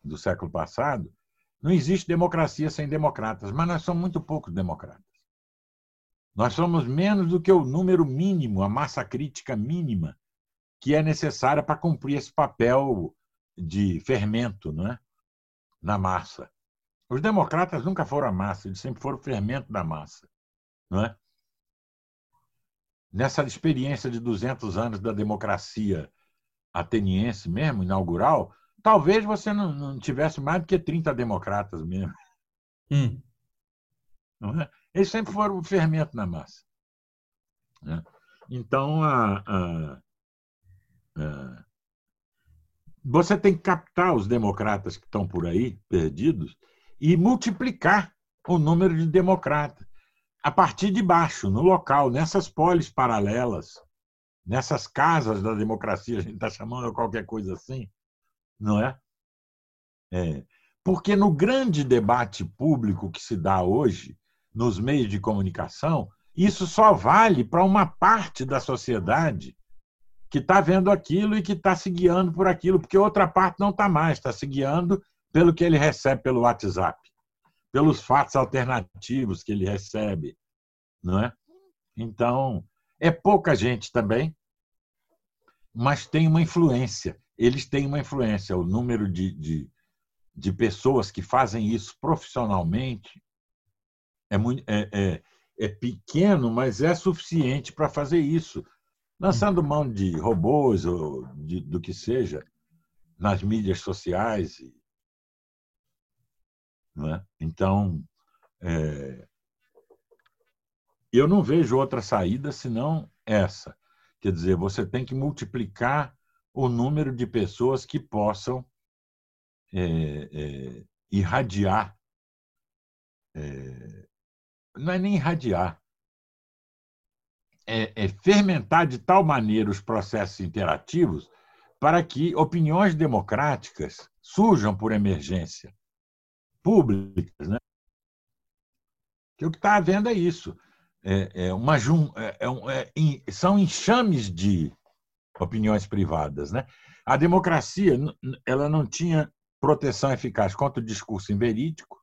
do século passado, não existe democracia sem democratas, mas nós somos muito poucos democratas. Nós somos menos do que o número mínimo, a massa crítica mínima que é necessária para cumprir esse papel de fermento não é? na massa. Os democratas nunca foram a massa, eles sempre foram o fermento da massa. Não é? Nessa experiência de 200 anos da democracia ateniense mesmo, inaugural, talvez você não, não tivesse mais do que 30 democratas mesmo. Hum. É? Eles sempre foram o fermento na massa. Né? Então, a, a, a, você tem que captar os democratas que estão por aí, perdidos, e multiplicar o número de democratas a partir de baixo, no local, nessas polis paralelas, nessas casas da democracia, a gente está chamando qualquer coisa assim, não é? é? Porque no grande debate público que se dá hoje, nos meios de comunicação, isso só vale para uma parte da sociedade que está vendo aquilo e que está se guiando por aquilo, porque outra parte não está mais, está se guiando pelo que ele recebe pelo WhatsApp pelos fatos alternativos que ele recebe, não é? Então, é pouca gente também, mas tem uma influência. Eles têm uma influência. O número de, de, de pessoas que fazem isso profissionalmente é, muito, é, é, é pequeno, mas é suficiente para fazer isso. Lançando mão de robôs ou de, do que seja nas mídias sociais é? Então, é, eu não vejo outra saída senão essa. Quer dizer, você tem que multiplicar o número de pessoas que possam é, é, irradiar. É, não é nem irradiar, é, é fermentar de tal maneira os processos interativos para que opiniões democráticas surjam por emergência públicas. Né? Que o que está havendo é isso. É, é uma, é, é, são enxames de opiniões privadas. Né? A democracia ela não tinha proteção eficaz contra o discurso inverídico.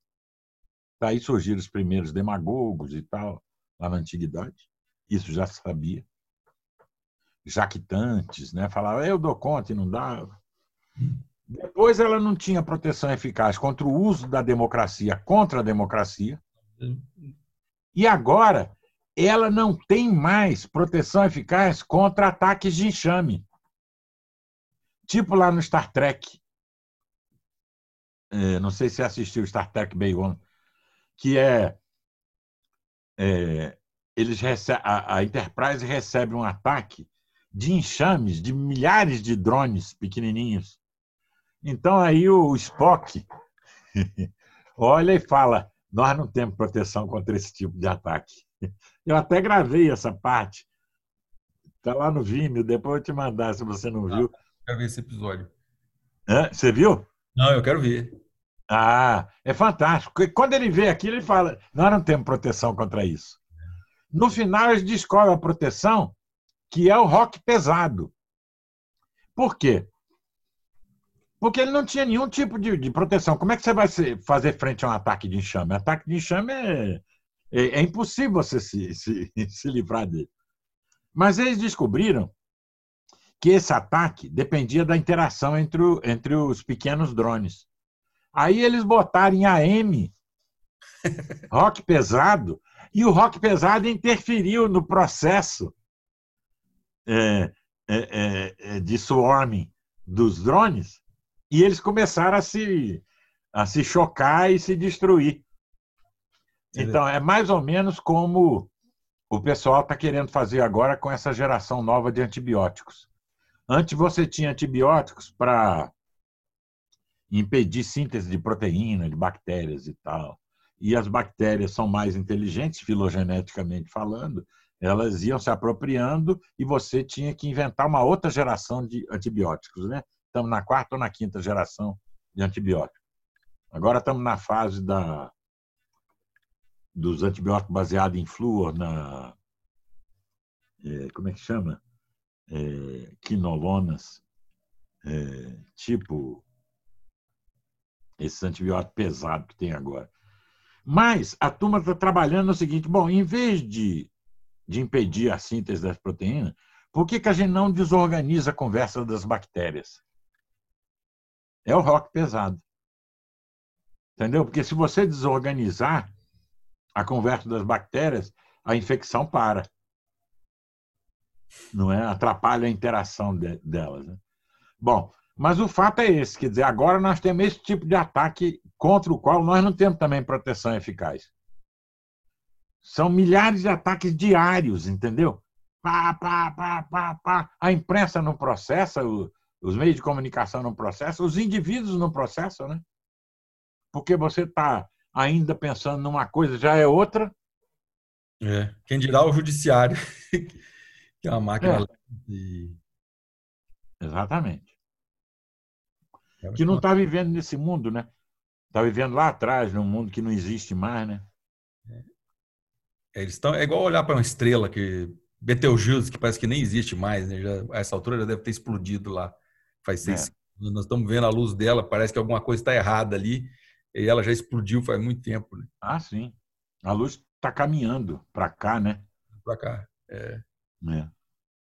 Daí surgiram os primeiros demagogos e tal, lá na antiguidade. Isso já sabia. Jactantes, né? falava, eu dou conta e não dava. Depois ela não tinha proteção eficaz contra o uso da democracia contra a democracia. E agora ela não tem mais proteção eficaz contra ataques de enxame. Tipo lá no Star Trek. É, não sei se assistiu Star Trek Beyond, que é, é eles a, a Enterprise recebe um ataque de enxames de milhares de drones pequenininhos então aí o Spock olha e fala: nós não temos proteção contra esse tipo de ataque. Eu até gravei essa parte. Está lá no Vimeo, depois eu te mandar se você não viu. quero ver esse episódio. É, você viu? Não, eu quero ver. Ah, é fantástico. Quando ele vê aquilo, ele fala: Nós não temos proteção contra isso. No final, eles descobrem a proteção, que é o rock pesado. Por quê? Porque ele não tinha nenhum tipo de, de proteção. Como é que você vai fazer frente a um ataque de enxame? Ataque de enxame é, é, é impossível você se, se, se livrar dele. Mas eles descobriram que esse ataque dependia da interação entre, o, entre os pequenos drones. Aí eles botaram em AM rock pesado e o rock pesado interferiu no processo é, é, é, é, de swarming dos drones e eles começaram a se, a se chocar e se destruir. Então, é mais ou menos como o pessoal está querendo fazer agora com essa geração nova de antibióticos. Antes você tinha antibióticos para impedir síntese de proteína, de bactérias e tal. E as bactérias são mais inteligentes, filogeneticamente falando, elas iam se apropriando e você tinha que inventar uma outra geração de antibióticos, né? Estamos na quarta ou na quinta geração de antibióticos. Agora estamos na fase da, dos antibióticos baseados em flúor, na. É, como é que chama? É, quinolonas, é, tipo esses antibióticos pesados que tem agora. Mas a turma está trabalhando no seguinte: bom, em vez de de impedir a síntese das proteínas, por que, que a gente não desorganiza a conversa das bactérias? É o rock pesado. Entendeu? Porque se você desorganizar a conversa das bactérias, a infecção para. Não é? Atrapalha a interação de, delas. Né? Bom, mas o fato é esse, quer dizer, agora nós temos esse tipo de ataque contra o qual nós não temos também proteção eficaz. São milhares de ataques diários, entendeu? Pá, pá, pá, pá, pá. A imprensa não processa, os meios de comunicação não processam, os indivíduos não processam, né? Porque você está ainda pensando numa coisa, já é outra. É. Quem dirá o judiciário, que é uma máquina. É. Exatamente. É que não está vivendo nesse mundo, né? Está vivendo lá atrás, num mundo que não existe mais, né? É, eles estão, é igual olhar para uma estrela que Betelgeuse, que parece que nem existe mais, né? Já, a essa altura já deve ter explodido lá. Faz seis é. Nós estamos vendo a luz dela, parece que alguma coisa está errada ali. E ela já explodiu faz muito tempo. Né? Ah, sim. A luz está caminhando para cá, né? Para cá. É. é.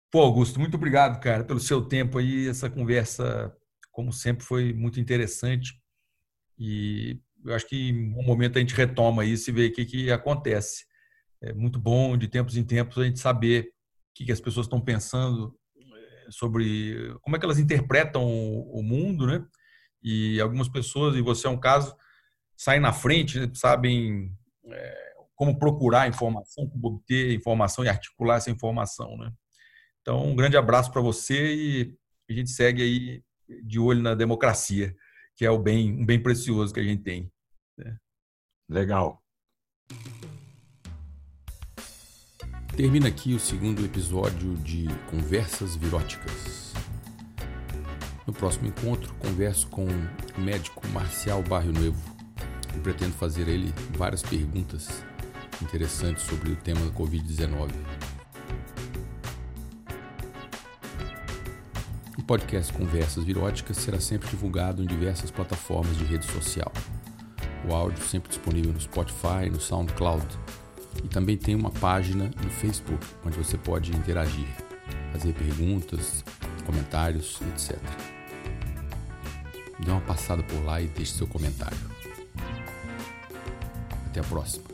Pô, Augusto, muito obrigado, cara, pelo seu tempo aí. Essa conversa, como sempre, foi muito interessante. E eu acho que em um momento a gente retoma isso e vê o que, que acontece é muito bom de tempos em tempos a gente saber o que, as pessoas estão pensando sobre como é que elas interpretam o, mundo, né? E algumas pessoas, e você é um caso, saem na frente, né? sabem é, como procurar informação, como obter informação e articular essa informação, né? Então, um grande abraço para você e a gente segue aí de olho na democracia, que é o bem, um bem precioso que a gente tem. Né? Legal. Termina aqui o segundo episódio de Conversas Viróticas. No próximo encontro, converso com o médico Marcial Barrio Novo e pretendo fazer a ele várias perguntas interessantes sobre o tema da Covid-19. O podcast Conversas Viróticas será sempre divulgado em diversas plataformas de rede social. O áudio sempre disponível no Spotify, no SoundCloud e também tem uma página no Facebook onde você pode interagir, fazer perguntas, comentários, etc. Dê uma passada por lá e deixe seu comentário. Até a próxima.